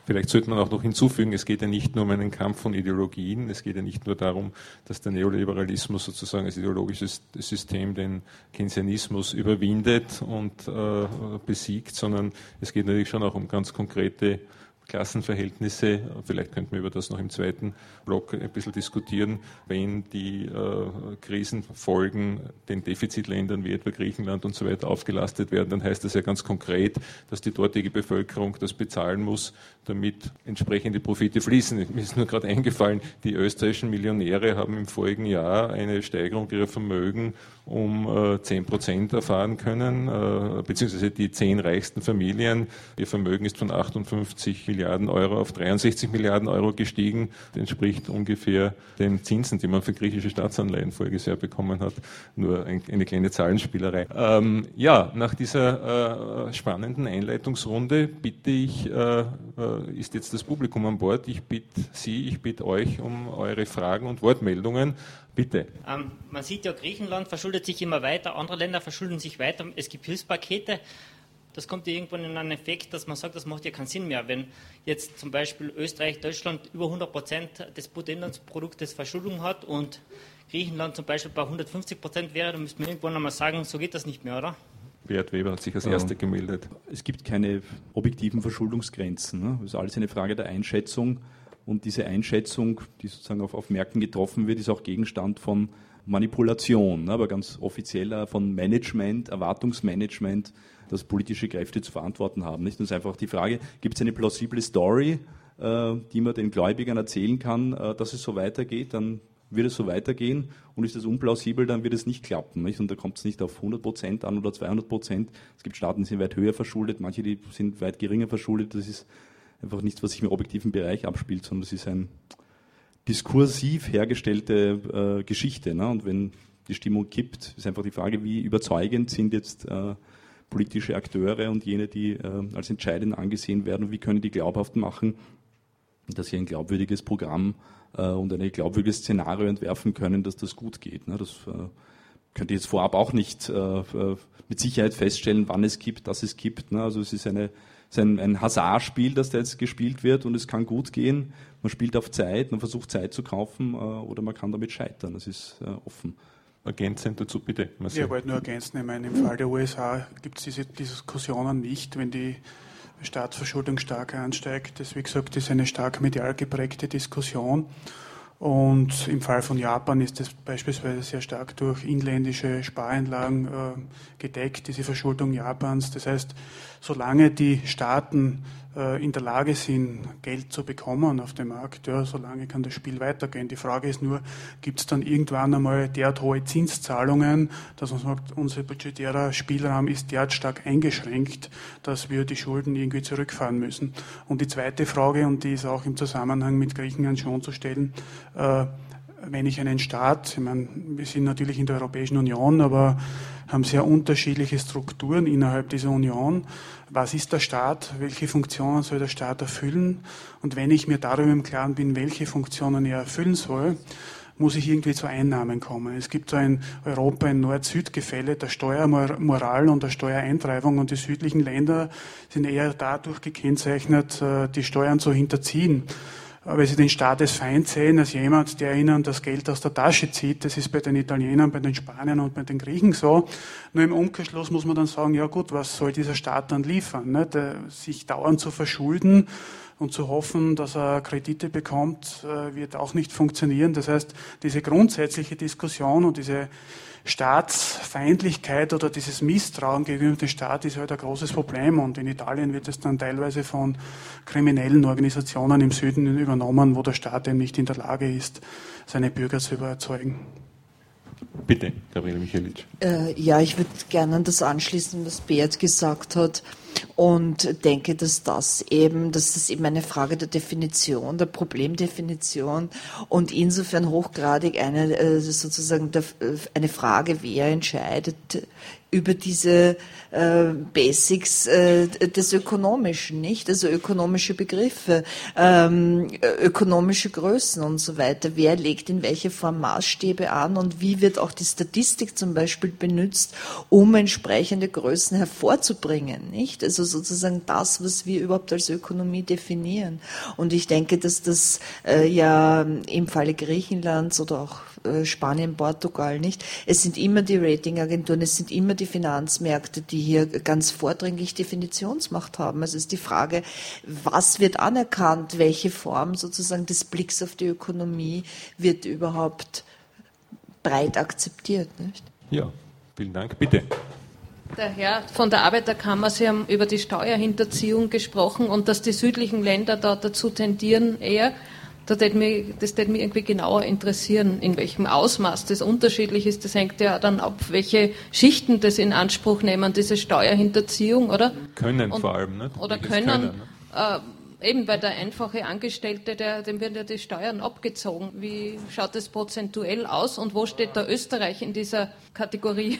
Vielleicht sollte man auch noch hinzufügen, es geht ja nicht nur um einen Kampf von Ideologien, es geht ja nicht nur darum, dass der Neoliberalismus sozusagen als ideologisches System den Keynesianismus überwindet und äh, besiegt, sondern es geht natürlich schon auch um ganz konkrete Klassenverhältnisse. Vielleicht könnten wir über das noch im zweiten Block ein bisschen diskutieren. Wenn die äh, Krisenfolgen den Defizitländern wie etwa Griechenland und so weiter aufgelastet werden, dann heißt das ja ganz konkret, dass die dortige Bevölkerung das bezahlen muss, damit entsprechende Profite fließen. Mir ist nur gerade eingefallen, die österreichischen Millionäre haben im vorigen Jahr eine Steigerung ihrer Vermögen um äh, 10 Prozent erfahren können, äh, beziehungsweise die zehn reichsten Familien. Ihr Vermögen ist von 58 Milliarden Euro auf 63 Milliarden Euro gestiegen. Das entspricht ungefähr den Zinsen, die man für griechische Staatsanleihen voriges Jahr bekommen hat. Nur ein, eine kleine Zahlenspielerei. Ähm, ja, nach dieser äh, spannenden Einleitungsrunde bitte ich, äh, äh, ist jetzt das Publikum an Bord. Ich bitte Sie, ich bitte euch um eure Fragen und Wortmeldungen. Bitte. Ähm, man sieht ja, Griechenland verschuldet sich immer weiter, andere Länder verschulden sich weiter. Es gibt Hilfspakete. Das kommt ja irgendwann in einen Effekt, dass man sagt, das macht ja keinen Sinn mehr. Wenn jetzt zum Beispiel Österreich, Deutschland über 100 Prozent des Bruttoinlandsproduktes Verschuldung hat und Griechenland zum Beispiel bei 150 Prozent wäre, dann müsste man irgendwann einmal sagen, so geht das nicht mehr, oder? Beat Weber hat sich als Erster gemeldet. Es gibt keine objektiven Verschuldungsgrenzen. Ne? Das ist alles eine Frage der Einschätzung. Und diese Einschätzung, die sozusagen auf, auf Märkten getroffen wird, ist auch Gegenstand von Manipulation, ne, aber ganz offizieller von Management, Erwartungsmanagement, das politische Kräfte zu verantworten haben. Nicht? Und es ist einfach die Frage, gibt es eine plausible Story, äh, die man den Gläubigern erzählen kann, äh, dass es so weitergeht, dann wird es so weitergehen und ist es unplausibel, dann wird es nicht klappen. Nicht? Und da kommt es nicht auf 100 Prozent an oder 200 Prozent. Es gibt Staaten, die sind weit höher verschuldet, manche die sind weit geringer verschuldet. Das ist einfach nichts, was sich im objektiven Bereich abspielt, sondern es ist ein diskursiv hergestellte äh, Geschichte. Ne? Und wenn die Stimmung kippt, ist einfach die Frage, wie überzeugend sind jetzt äh, politische Akteure und jene, die äh, als entscheidend angesehen werden, wie können die glaubhaft machen, dass sie ein glaubwürdiges Programm äh, und ein glaubwürdiges Szenario entwerfen können, dass das gut geht. Ne? Das äh, könnte ich jetzt vorab auch nicht äh, mit Sicherheit feststellen, wann es gibt, dass es gibt. Ne? Also es ist eine ist ein, ein Hazardspiel, das da jetzt gespielt wird und es kann gut gehen. Man spielt auf Zeit, man versucht Zeit zu kaufen äh, oder man kann damit scheitern. Das ist äh, offen. Ergänzend dazu bitte. Marcel. Ich wollte nur ergänzen, ich meine, im Fall der USA gibt es diese Diskussionen nicht, wenn die Staatsverschuldung stark ansteigt. Das, wie gesagt, ist eine stark medial geprägte Diskussion. Und im Fall von Japan ist das beispielsweise sehr stark durch inländische Spareinlagen äh, gedeckt, diese Verschuldung Japans. Das heißt, solange die Staaten in der Lage sind, Geld zu bekommen auf dem Markt, ja, solange kann das Spiel weitergehen. Die Frage ist nur, gibt es dann irgendwann einmal derart hohe Zinszahlungen, dass man sagt, unser budgetärer Spielraum ist derart stark eingeschränkt, dass wir die Schulden irgendwie zurückfahren müssen. Und die zweite Frage, und die ist auch im Zusammenhang mit Griechenland schon zu stellen, äh, wenn ich einen Staat, ich meine, wir sind natürlich in der Europäischen Union, aber haben sehr unterschiedliche Strukturen innerhalb dieser Union. Was ist der Staat? Welche Funktionen soll der Staat erfüllen? Und wenn ich mir darüber im Klaren bin, welche Funktionen er erfüllen soll, muss ich irgendwie zu Einnahmen kommen. Es gibt so ein Europa ein Nord-Süd-Gefälle der Steuermoral und der Steuereintreibung und die südlichen Länder sind eher dadurch gekennzeichnet, äh, die Steuern zu hinterziehen weil sie den Staat als Feind sehen, als jemand, der ihnen das Geld aus der Tasche zieht. Das ist bei den Italienern, bei den Spaniern und bei den Griechen so. Nur im Umkehrschluss muss man dann sagen, ja gut, was soll dieser Staat dann liefern? Nicht? Äh, sich dauernd zu verschulden und zu hoffen, dass er Kredite bekommt, äh, wird auch nicht funktionieren. Das heißt, diese grundsätzliche Diskussion und diese Staatsfeindlichkeit oder dieses Misstrauen gegenüber dem Staat ist halt ein großes Problem. Und in Italien wird es dann teilweise von kriminellen Organisationen im Süden übernommen, wo der Staat eben nicht in der Lage ist, seine Bürger zu überzeugen. Bitte, Gabriele Michelic. Äh, ja, ich würde gerne an das anschließen, was Beat gesagt hat und denke, dass das eben, dass das eben eine Frage der Definition, der Problemdefinition und insofern hochgradig eine äh, sozusagen äh, eine Frage, wer entscheidet über diese äh, Basics äh, des Ökonomischen, nicht? Also ökonomische Begriffe, ähm, ökonomische Größen und so weiter. Wer legt in welcher Form Maßstäbe an und wie wird auch die Statistik zum Beispiel benutzt, um entsprechende Größen hervorzubringen, nicht? Also sozusagen das, was wir überhaupt als Ökonomie definieren. Und ich denke, dass das äh, ja im Falle Griechenlands oder auch Spanien, Portugal nicht. Es sind immer die Ratingagenturen, es sind immer die Finanzmärkte, die hier ganz vordringlich Definitionsmacht haben. Also es ist die Frage, was wird anerkannt, welche Form sozusagen des Blicks auf die Ökonomie wird überhaupt breit akzeptiert. Nicht? Ja, vielen Dank. Bitte. Der Herr von der Arbeiterkammer, Sie haben über die Steuerhinterziehung gesprochen und dass die südlichen Länder da dazu tendieren, eher das würde mich, das würde mich irgendwie genauer interessieren, in welchem Ausmaß das unterschiedlich ist. Das hängt ja dann ab, welche Schichten das in Anspruch nehmen, diese Steuerhinterziehung, oder? Können Und, vor allem, nicht? Oder können. können ne? äh, eben bei der einfache Angestellte, der, dem werden ja die Steuern abgezogen. Wie schaut das prozentuell aus und wo steht da Österreich in dieser Kategorie?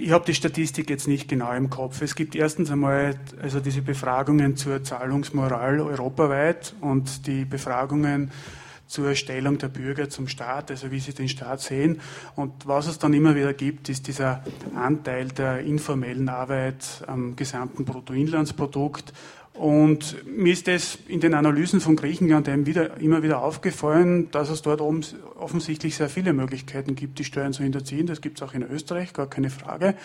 Ich habe die Statistik jetzt nicht genau im Kopf. Es gibt erstens einmal also diese Befragungen zur Zahlungsmoral europaweit und die Befragungen zur Stellung der Bürger zum Staat, also wie sie den Staat sehen. Und was es dann immer wieder gibt, ist dieser Anteil der informellen Arbeit am gesamten Bruttoinlandsprodukt und mir ist es in den Analysen von Griechenland wieder, immer wieder aufgefallen, dass es dort oben offensichtlich sehr viele Möglichkeiten gibt, die Steuern zu hinterziehen. Das gibt es auch in Österreich, gar keine Frage.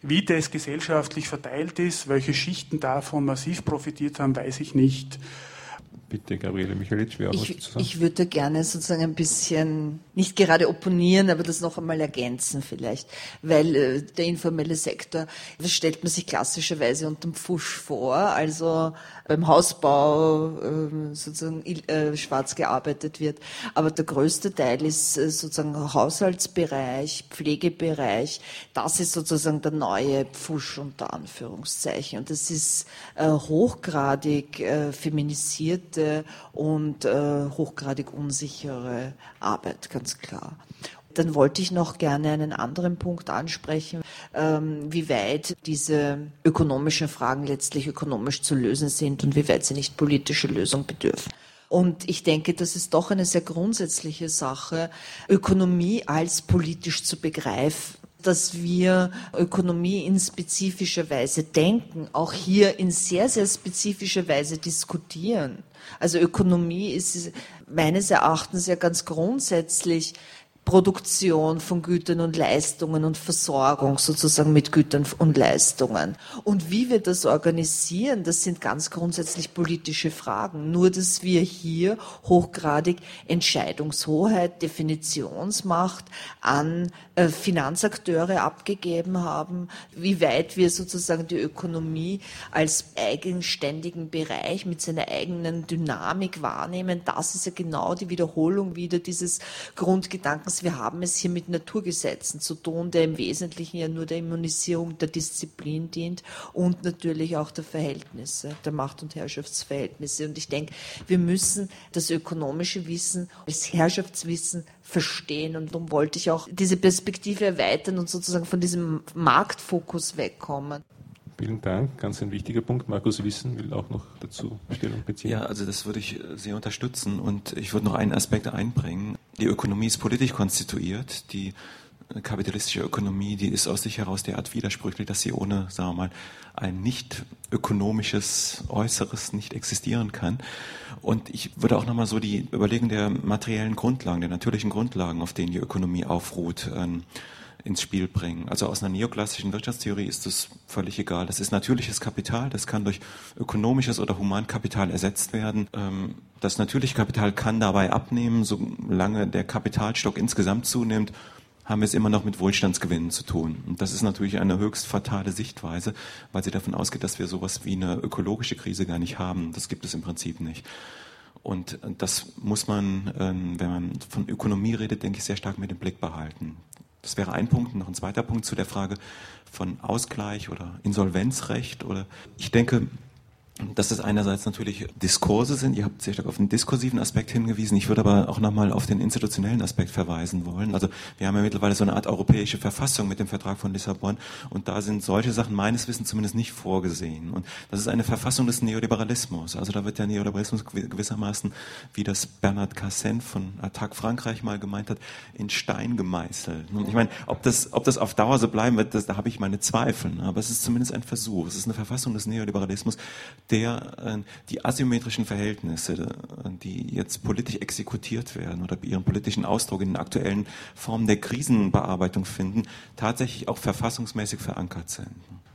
Wie das gesellschaftlich verteilt ist, welche Schichten davon massiv profitiert haben, weiß ich nicht. Bitte, Gabriele Michalitsch, wer auch ich, was zu sagen? Ich würde gerne sozusagen ein bisschen, nicht gerade opponieren, aber das noch einmal ergänzen vielleicht, weil äh, der informelle Sektor, das stellt man sich klassischerweise unter dem Pfusch vor, also beim Hausbau äh, sozusagen äh, schwarz gearbeitet wird. Aber der größte Teil ist äh, sozusagen Haushaltsbereich, Pflegebereich. Das ist sozusagen der neue Pfusch unter Anführungszeichen. Und das ist äh, hochgradig äh, feminisierte und äh, hochgradig unsichere Arbeit, ganz klar. Dann wollte ich noch gerne einen anderen Punkt ansprechen, ähm, wie weit diese ökonomischen Fragen letztlich ökonomisch zu lösen sind und wie weit sie nicht politische Lösung bedürfen. Und ich denke, das ist doch eine sehr grundsätzliche Sache, Ökonomie als politisch zu begreifen dass wir Ökonomie in spezifischer Weise denken, auch hier in sehr, sehr spezifischer Weise diskutieren. Also Ökonomie ist meines Erachtens ja ganz grundsätzlich Produktion von Gütern und Leistungen und Versorgung sozusagen mit Gütern und Leistungen. Und wie wir das organisieren, das sind ganz grundsätzlich politische Fragen. Nur, dass wir hier hochgradig Entscheidungshoheit, Definitionsmacht an äh, Finanzakteure abgegeben haben, wie weit wir sozusagen die Ökonomie als eigenständigen Bereich mit seiner eigenen Dynamik wahrnehmen, das ist ja genau die Wiederholung wieder dieses Grundgedankens Erstens, wir haben es hier mit Naturgesetzen zu tun, der im Wesentlichen ja nur der Immunisierung der Disziplin dient und natürlich auch der Verhältnisse, der Macht- und Herrschaftsverhältnisse. Und ich denke, wir müssen das ökonomische Wissen als Herrschaftswissen verstehen. Und darum wollte ich auch diese Perspektive erweitern und sozusagen von diesem Marktfokus wegkommen. Vielen Dank. Ganz ein wichtiger Punkt. Markus Wissen will auch noch dazu Stellung beziehen. Ja, also das würde ich äh, sehr unterstützen und ich würde noch einen Aspekt einbringen. Die Ökonomie ist politisch konstituiert. Die äh, kapitalistische Ökonomie, die ist aus sich heraus derart widersprüchlich, dass sie ohne, sagen wir mal, ein nicht ökonomisches Äußeres nicht existieren kann. Und ich würde auch nochmal so die Überlegung der materiellen Grundlagen, der natürlichen Grundlagen, auf denen die Ökonomie aufruht, ähm, ins Spiel bringen. Also aus einer neoklassischen Wirtschaftstheorie ist das völlig egal. Das ist natürliches Kapital, das kann durch ökonomisches oder Humankapital ersetzt werden. Ähm, das natürliche Kapital kann dabei abnehmen, solange der Kapitalstock insgesamt zunimmt haben wir es immer noch mit Wohlstandsgewinnen zu tun. Und das ist natürlich eine höchst fatale Sichtweise, weil sie davon ausgeht, dass wir sowas wie eine ökologische Krise gar nicht haben. Das gibt es im Prinzip nicht. Und das muss man, ähm, wenn man von Ökonomie redet, denke ich, sehr stark mit dem Blick behalten. Das wäre ein Punkt. Noch ein zweiter Punkt zu der Frage von Ausgleich oder Insolvenzrecht. Oder ich denke, dass es einerseits natürlich Diskurse sind. Ihr habt sehr stark auf den diskursiven Aspekt hingewiesen. Ich würde aber auch nochmal auf den institutionellen Aspekt verweisen wollen. Also wir haben ja mittlerweile so eine Art europäische Verfassung mit dem Vertrag von Lissabon und da sind solche Sachen meines Wissens zumindest nicht vorgesehen. Und das ist eine Verfassung des Neoliberalismus. Also da wird der Neoliberalismus gewissermaßen, wie das Bernard Cassen von Attac Frankreich mal gemeint hat, in Stein gemeißelt. Und ich meine, ob das, ob das auf Dauer so bleiben wird, das, da habe ich meine Zweifel. Aber es ist zumindest ein Versuch. Es ist eine Verfassung des Neoliberalismus, der äh, die asymmetrischen Verhältnisse, äh, die jetzt politisch exekutiert werden oder ihren politischen Ausdruck in den aktuellen Formen der Krisenbearbeitung finden, tatsächlich auch verfassungsmäßig verankert sind.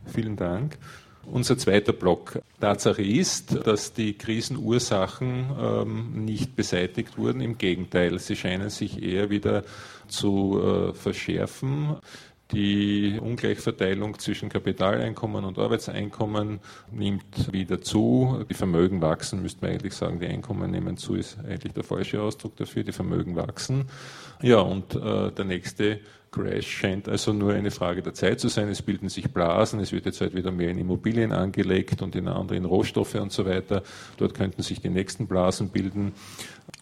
Vielen Dank. Unser zweiter Block. Tatsache ist, dass die Krisenursachen ähm, nicht beseitigt wurden. Im Gegenteil, sie scheinen sich eher wieder zu äh, verschärfen. Die Ungleichverteilung zwischen Kapitaleinkommen und Arbeitseinkommen nimmt wieder zu. Die Vermögen wachsen, müsste man eigentlich sagen. Die Einkommen nehmen zu, ist eigentlich der falsche Ausdruck dafür. Die Vermögen wachsen. Ja, und äh, der nächste Crash scheint also nur eine Frage der Zeit zu sein. Es bilden sich Blasen, es wird jetzt halt wieder mehr in Immobilien angelegt und in andere in Rohstoffe und so weiter. Dort könnten sich die nächsten Blasen bilden.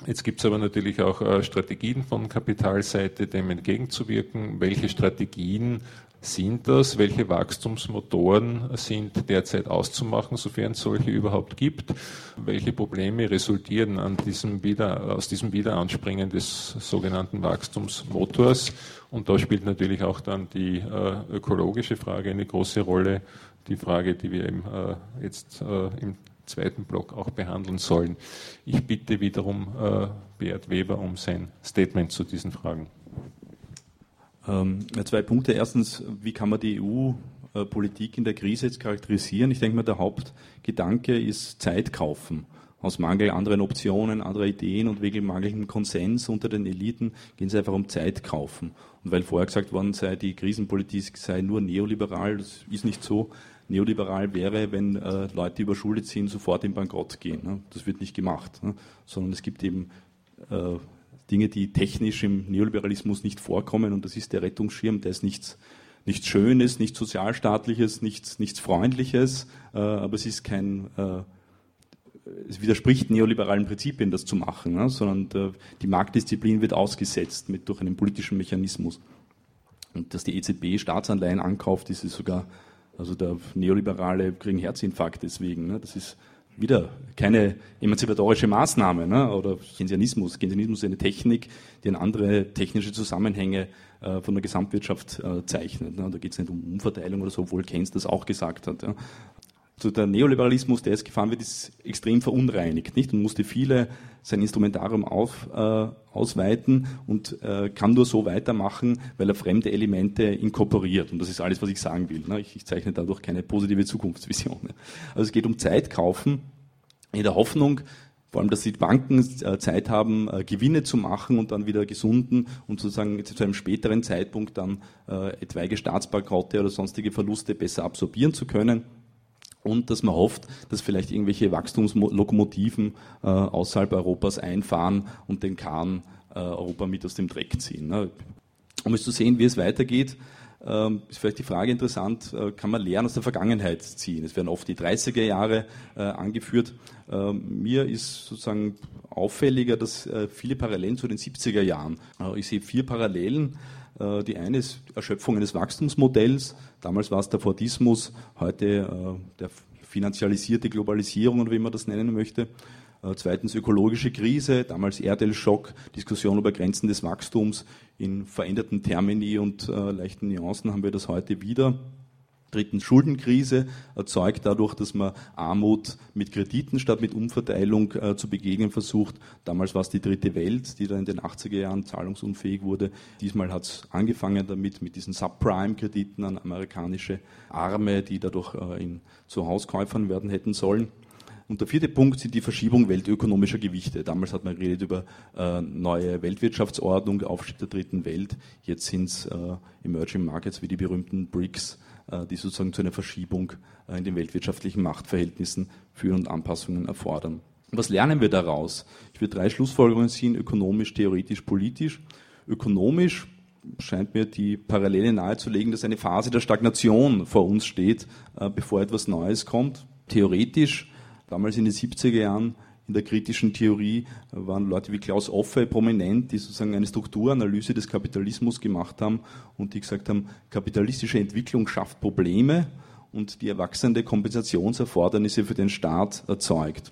Jetzt gibt es aber natürlich auch äh, Strategien von Kapitalseite, dem entgegenzuwirken. Welche Strategien sind das? Welche Wachstumsmotoren sind derzeit auszumachen, sofern es solche überhaupt gibt? Welche Probleme resultieren an diesem Wieder, aus diesem Wiederanspringen des sogenannten Wachstumsmotors? Und da spielt natürlich auch dann die äh, ökologische Frage eine große Rolle. Die Frage, die wir eben, äh, jetzt äh, im zweiten Block auch behandeln sollen. Ich bitte wiederum äh, Beat Weber um sein Statement zu diesen Fragen. Ähm, zwei Punkte. Erstens, wie kann man die EU-Politik in der Krise jetzt charakterisieren? Ich denke mal, der Hauptgedanke ist Zeit kaufen. Aus Mangel anderen Optionen, anderer Ideen und wegen mangelnden Konsens unter den Eliten gehen es einfach um Zeit kaufen. Und weil vorher gesagt worden sei, die Krisenpolitik sei nur neoliberal, das ist nicht so neoliberal wäre, wenn äh, Leute, überschuldet sind, sofort in Bankrott gehen. Ne? Das wird nicht gemacht, ne? sondern es gibt eben äh, Dinge, die technisch im Neoliberalismus nicht vorkommen und das ist der Rettungsschirm, der ist nichts, nichts Schönes, nichts Sozialstaatliches, nichts, nichts Freundliches, äh, aber es ist kein äh, es widerspricht neoliberalen Prinzipien, das zu machen, ne? sondern der, die Marktdisziplin wird ausgesetzt mit, durch einen politischen Mechanismus. Und dass die EZB Staatsanleihen ankauft, ist es sogar also der Neoliberale kriegen Herzinfarkt deswegen. Ne? Das ist wieder keine emanzipatorische Maßnahme ne? oder Keynesianismus. Keynesianismus ist eine Technik, die andere technische Zusammenhänge äh, von der Gesamtwirtschaft äh, zeichnet. Ne? Da geht es nicht um Umverteilung oder so, obwohl Keynes das auch gesagt hat. Ja? So der Neoliberalismus, der jetzt gefahren wird, ist extrem verunreinigt, nicht? Und musste viele sein Instrumentarium auf, äh, ausweiten und äh, kann nur so weitermachen, weil er fremde Elemente inkorporiert. Und das ist alles, was ich sagen will. Ne? Ich, ich, zeichne dadurch keine positive Zukunftsvision. Also es geht um Zeit kaufen, in der Hoffnung, vor allem, dass die Banken äh, Zeit haben, äh, Gewinne zu machen und dann wieder gesunden und sozusagen zu einem späteren Zeitpunkt dann äh, etwaige Staatsbankrotte oder sonstige Verluste besser absorbieren zu können und dass man hofft, dass vielleicht irgendwelche Wachstumslokomotiven äh, außerhalb Europas einfahren und den Kahn äh, Europa mit aus dem Dreck ziehen. Ne? Um es zu sehen, wie es weitergeht, ähm, ist vielleicht die Frage interessant, äh, kann man Lehren aus der Vergangenheit ziehen? Es werden oft die 30er Jahre äh, angeführt. Ähm, mir ist sozusagen auffälliger, dass äh, viele Parallelen zu den 70er Jahren. Ich sehe vier Parallelen. Äh, die eine ist Erschöpfung eines Wachstumsmodells. Damals war es der Fordismus, heute äh, der finanzialisierte Globalisierung oder wie man das nennen möchte. Äh, zweitens ökologische Krise, damals Erdölschock, Diskussion über Grenzen des Wachstums. In veränderten Termini und leichten Nuancen haben wir das heute wieder. Drittens Schuldenkrise, erzeugt dadurch, dass man Armut mit Krediten statt mit Umverteilung äh, zu begegnen versucht. Damals war es die dritte Welt, die da in den 80er Jahren zahlungsunfähig wurde. Diesmal hat es angefangen damit mit diesen Subprime-Krediten an amerikanische Arme, die dadurch äh, in, zu Hauskäufern werden hätten sollen. Und der vierte Punkt sind die Verschiebung weltökonomischer Gewichte. Damals hat man geredet über äh, neue Weltwirtschaftsordnung, Aufstieg der dritten Welt. Jetzt sind es äh, Emerging Markets wie die berühmten BRICS, die sozusagen zu einer Verschiebung äh, in den weltwirtschaftlichen Machtverhältnissen führen und Anpassungen erfordern. Was lernen wir daraus? Ich würde drei Schlussfolgerungen ziehen, ökonomisch, theoretisch, politisch. Ökonomisch scheint mir die Parallele nahezulegen, dass eine Phase der Stagnation vor uns steht, äh, bevor etwas Neues kommt. Theoretisch Damals in den 70er Jahren in der kritischen Theorie waren Leute wie Klaus Offe prominent, die sozusagen eine Strukturanalyse des Kapitalismus gemacht haben und die gesagt haben, kapitalistische Entwicklung schafft Probleme und die erwachsende Kompensationserfordernisse für den Staat erzeugt.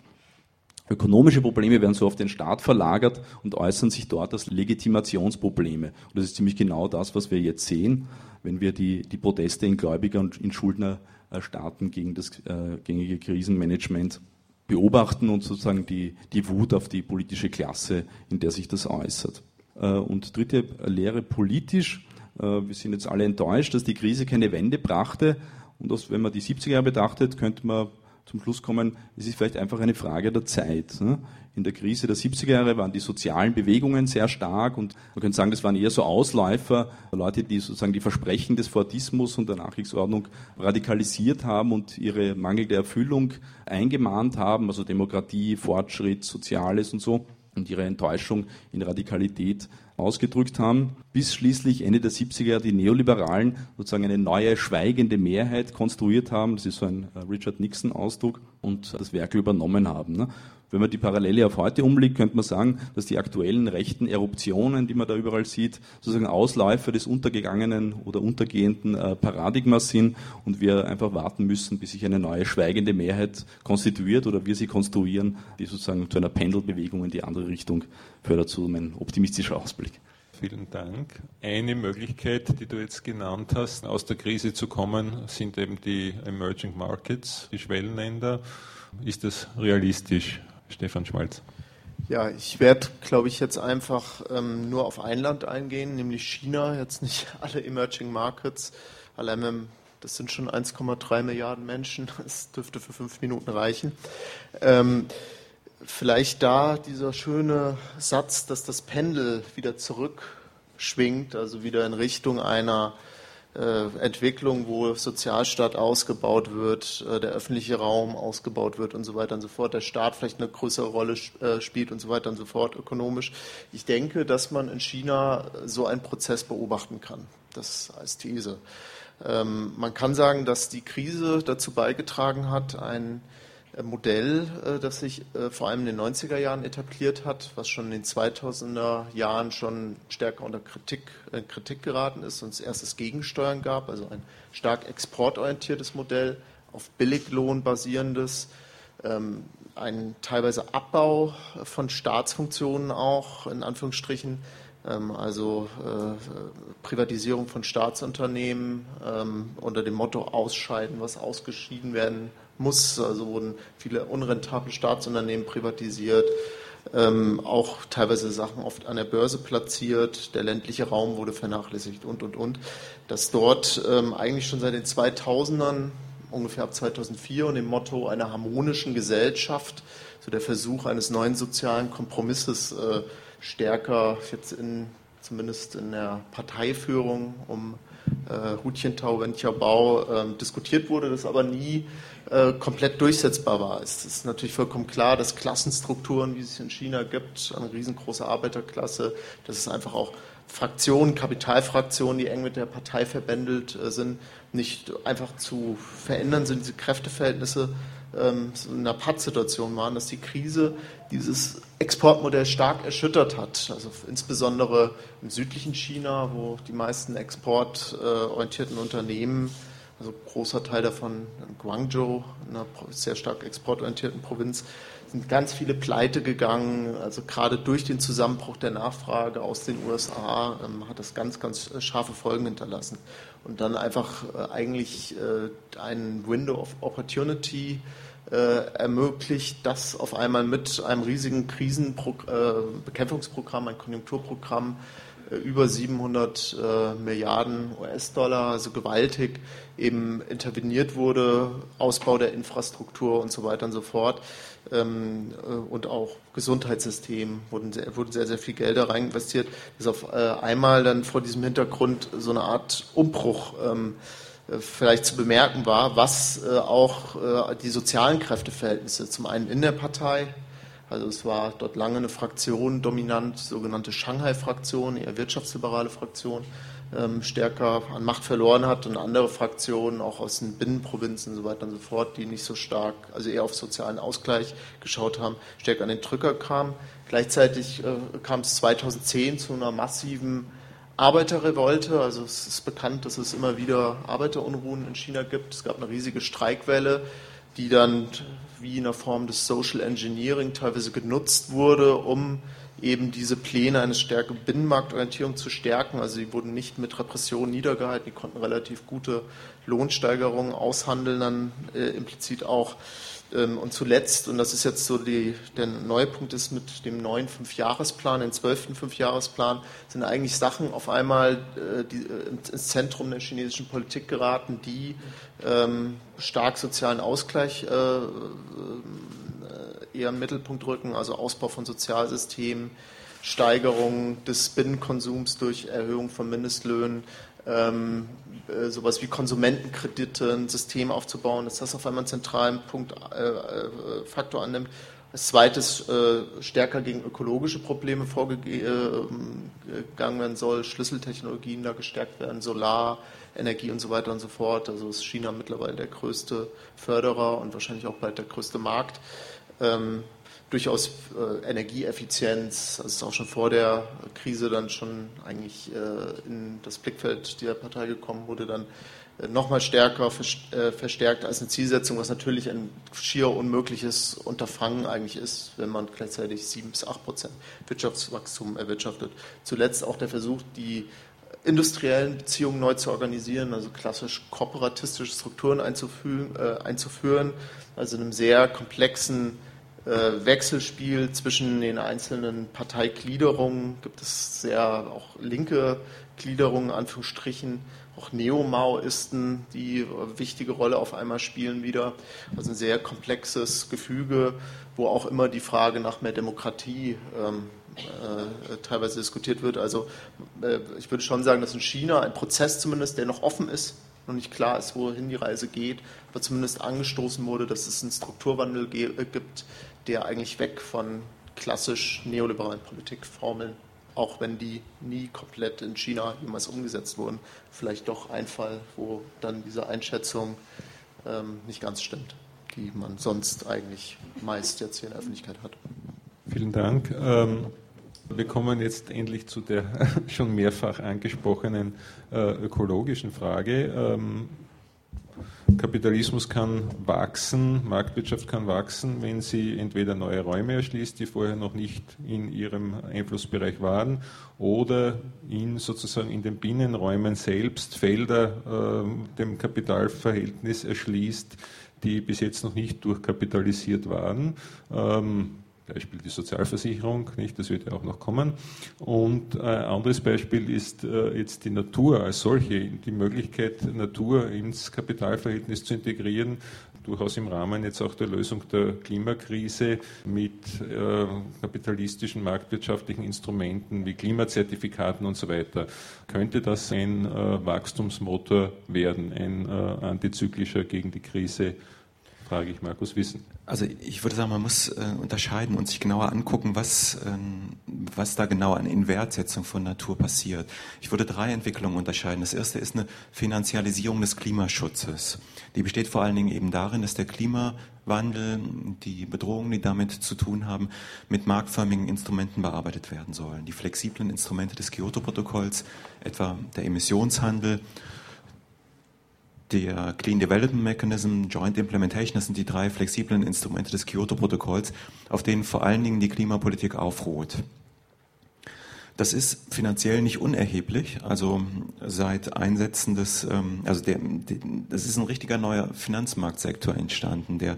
Ökonomische Probleme werden so auf den Staat verlagert und äußern sich dort als Legitimationsprobleme. Und das ist ziemlich genau das, was wir jetzt sehen, wenn wir die, die Proteste in Gläubiger- und in Schuldnerstaaten gegen das äh, gängige Krisenmanagement beobachten und sozusagen die, die Wut auf die politische Klasse, in der sich das äußert. Äh, und dritte Lehre politisch. Äh, wir sind jetzt alle enttäuscht, dass die Krise keine Wende brachte. Und das, wenn man die 70er Jahre betrachtet, könnte man zum Schluss kommen, es ist vielleicht einfach eine Frage der Zeit. Ne? In der Krise der 70er Jahre waren die sozialen Bewegungen sehr stark und man könnte sagen, das waren eher so Ausläufer, Leute, die sozusagen die Versprechen des Fordismus und der Nachkriegsordnung radikalisiert haben und ihre mangelnde Erfüllung eingemahnt haben, also Demokratie, Fortschritt, Soziales und so und ihre Enttäuschung in Radikalität ausgedrückt haben, bis schließlich Ende der 70er die Neoliberalen sozusagen eine neue schweigende Mehrheit konstruiert haben, das ist so ein äh, Richard Nixon-Ausdruck, und das Werk übernommen haben. Wenn man die Parallele auf heute umlegt, könnte man sagen, dass die aktuellen rechten Eruptionen, die man da überall sieht, sozusagen Ausläufer des untergegangenen oder untergehenden äh, Paradigmas sind und wir einfach warten müssen, bis sich eine neue schweigende Mehrheit konstituiert oder wir sie konstruieren, die sozusagen zu einer Pendelbewegung in die andere Richtung fördert, so mein optimistischer Ausblick. Vielen Dank. Eine Möglichkeit, die du jetzt genannt hast, aus der Krise zu kommen, sind eben die Emerging Markets, die Schwellenländer. Ist das realistisch? Stefan Schmalz. Ja, ich werde, glaube ich, jetzt einfach ähm, nur auf ein Land eingehen, nämlich China, jetzt nicht alle Emerging Markets. Allein das sind schon 1,3 Milliarden Menschen, das dürfte für fünf Minuten reichen. Ähm, vielleicht da dieser schöne Satz, dass das Pendel wieder zurückschwingt, also wieder in Richtung einer Entwicklung, wo Sozialstaat ausgebaut wird, äh, der öffentliche Raum ausgebaut wird und so weiter und so fort, der Staat vielleicht eine größere Rolle äh, spielt und so weiter und so fort ökonomisch. Ich denke, dass man in China so einen Prozess beobachten kann. Das als These. Ähm, man kann sagen, dass die Krise dazu beigetragen hat, ein äh, Modell, äh, das sich äh, vor allem in den 90er Jahren etabliert hat, was schon in den 2000er Jahren schon stärker unter Kritik, Kritik geraten ist und es erstes Gegensteuern gab, also ein stark exportorientiertes Modell, auf Billiglohn basierendes, ähm, ein teilweise Abbau von Staatsfunktionen auch, in Anführungsstrichen, ähm, also Privatisierung von Staatsunternehmen ähm, unter dem Motto Ausscheiden, was ausgeschieden werden muss. Also wurden viele unrentable Staatsunternehmen privatisiert, ähm, auch teilweise Sachen oft an der Börse platziert, der ländliche Raum wurde vernachlässigt und, und, und. Dass dort ähm, eigentlich schon seit den 2000ern, ungefähr ab 2004, und dem Motto einer harmonischen Gesellschaft, so der Versuch eines neuen sozialen Kompromisses äh, stärker jetzt in, zumindest in der Parteiführung um äh, Hutchentau, Bau äh, diskutiert wurde, das aber nie äh, komplett durchsetzbar war. Es ist natürlich vollkommen klar, dass Klassenstrukturen, wie es in China gibt, eine riesengroße Arbeiterklasse, dass es einfach auch Fraktionen, Kapitalfraktionen, die eng mit der Partei verbändelt äh, sind, nicht einfach zu verändern sind, diese Kräfteverhältnisse ähm, in einer Pattsituation waren, dass die Krise dieses Exportmodell stark erschüttert hat. Also insbesondere im südlichen China, wo die meisten exportorientierten Unternehmen also großer Teil davon in Guangzhou, einer sehr stark exportorientierten Provinz, sind ganz viele pleite gegangen. Also gerade durch den Zusammenbruch der Nachfrage aus den USA ähm, hat das ganz, ganz äh, scharfe Folgen hinterlassen. Und dann einfach äh, eigentlich äh, ein Window of Opportunity äh, ermöglicht, das auf einmal mit einem riesigen Krisenbekämpfungsprogramm, äh, ein Konjunkturprogramm, über 700 äh, Milliarden US-Dollar, also gewaltig, eben interveniert wurde, Ausbau der Infrastruktur und so weiter und so fort. Ähm, äh, und auch Gesundheitssystem wurden sehr, wurden sehr, sehr viel Gelder rein investiert. Das auf äh, einmal dann vor diesem Hintergrund so eine Art Umbruch ähm, äh, vielleicht zu bemerken war, was äh, auch die sozialen Kräfteverhältnisse zum einen in der Partei, also es war dort lange eine Fraktion dominant, sogenannte Shanghai-Fraktion, eher wirtschaftsliberale Fraktion, ähm, stärker an Macht verloren hat und andere Fraktionen, auch aus den Binnenprovinzen und so weiter und so fort, die nicht so stark, also eher auf sozialen Ausgleich geschaut haben, stärker an den Drücker kamen. Gleichzeitig äh, kam es 2010 zu einer massiven Arbeiterrevolte. Also es ist bekannt, dass es immer wieder Arbeiterunruhen in China gibt. Es gab eine riesige Streikwelle, die dann wie in der Form des Social Engineering teilweise genutzt wurde, um eben diese Pläne einer stärkeren Binnenmarktorientierung zu stärken. Also die wurden nicht mit Repression niedergehalten, die konnten relativ gute Lohnsteigerungen aushandeln, dann äh, implizit auch. Ähm, und zuletzt, und das ist jetzt so die, der neue Punkt ist mit dem neuen Fünfjahresplan, den zwölften Fünfjahresplan, sind eigentlich Sachen auf einmal äh, die, äh, ins Zentrum der chinesischen Politik geraten, die ähm, stark sozialen Ausgleich äh, äh, eher im Mittelpunkt rücken, also Ausbau von Sozialsystemen, Steigerung des Binnenkonsums durch Erhöhung von Mindestlöhnen, ähm, äh, sowas wie Konsumentenkredite, ein System aufzubauen, dass das auf einmal einen zentralen Punkt, äh, äh, Faktor annimmt. Als zweites äh, stärker gegen ökologische Probleme vorgegangen werden soll, Schlüsseltechnologien da gestärkt werden, Solar, Energie und so weiter und so fort. Also ist China mittlerweile der größte Förderer und wahrscheinlich auch bald der größte Markt. Ähm, durchaus äh, Energieeffizienz, das ist auch schon vor der Krise dann schon eigentlich äh, in das Blickfeld dieser Partei gekommen, wurde dann äh, nochmal stärker äh, verstärkt als eine Zielsetzung, was natürlich ein schier unmögliches Unterfangen eigentlich ist, wenn man gleichzeitig sieben bis acht Prozent Wirtschaftswachstum erwirtschaftet. Zuletzt auch der Versuch, die industriellen Beziehungen neu zu organisieren, also klassisch kooperatistische Strukturen einzuführen, äh, einzuführen also in einem sehr komplexen Wechselspiel zwischen den einzelnen Parteigliederungen gibt es sehr auch linke Gliederungen, Anführungsstrichen, auch Neo-Maoisten, die eine wichtige Rolle auf einmal spielen wieder. Also ein sehr komplexes Gefüge, wo auch immer die Frage nach mehr Demokratie ähm, äh, teilweise diskutiert wird. Also äh, ich würde schon sagen, dass in China ein Prozess zumindest, der noch offen ist, noch nicht klar ist, wohin die Reise geht, aber zumindest angestoßen wurde, dass es einen Strukturwandel äh, gibt, der eigentlich weg von klassisch neoliberalen Politikformeln, auch wenn die nie komplett in China jemals umgesetzt wurden, vielleicht doch ein Fall, wo dann diese Einschätzung ähm, nicht ganz stimmt, die man sonst eigentlich meist jetzt hier in der Öffentlichkeit hat. Vielen Dank. Ähm wir kommen jetzt endlich zu der schon mehrfach angesprochenen äh, ökologischen Frage. Ähm, Kapitalismus kann wachsen, Marktwirtschaft kann wachsen, wenn sie entweder neue Räume erschließt, die vorher noch nicht in ihrem Einflussbereich waren, oder in sozusagen in den Binnenräumen selbst Felder äh, dem Kapitalverhältnis erschließt, die bis jetzt noch nicht durchkapitalisiert waren. Ähm, Beispiel die Sozialversicherung, nicht? das wird ja auch noch kommen. Und ein äh, anderes Beispiel ist äh, jetzt die Natur als solche, die Möglichkeit, Natur ins Kapitalverhältnis zu integrieren, durchaus im Rahmen jetzt auch der Lösung der Klimakrise mit äh, kapitalistischen marktwirtschaftlichen Instrumenten wie Klimazertifikaten und so weiter. Könnte das ein Wachstumsmotor werden, ein antizyklischer gegen die Krise? Frage ich Markus Wissen. Also ich würde sagen, man muss äh, unterscheiden und sich genauer angucken, was, ähm, was da genau an Inwertsetzung von Natur passiert. Ich würde drei Entwicklungen unterscheiden. Das erste ist eine Finanzialisierung des Klimaschutzes. Die besteht vor allen Dingen eben darin, dass der Klimawandel, die Bedrohungen, die damit zu tun haben, mit marktförmigen Instrumenten bearbeitet werden sollen. Die flexiblen Instrumente des Kyoto-Protokolls, etwa der Emissionshandel, der Clean Development Mechanism, Joint Implementation, das sind die drei flexiblen Instrumente des Kyoto-Protokolls, auf denen vor allen Dingen die Klimapolitik aufruht. Das ist finanziell nicht unerheblich. Also seit Einsetzen des, ähm, also der, das ist ein richtiger neuer Finanzmarktsektor entstanden, der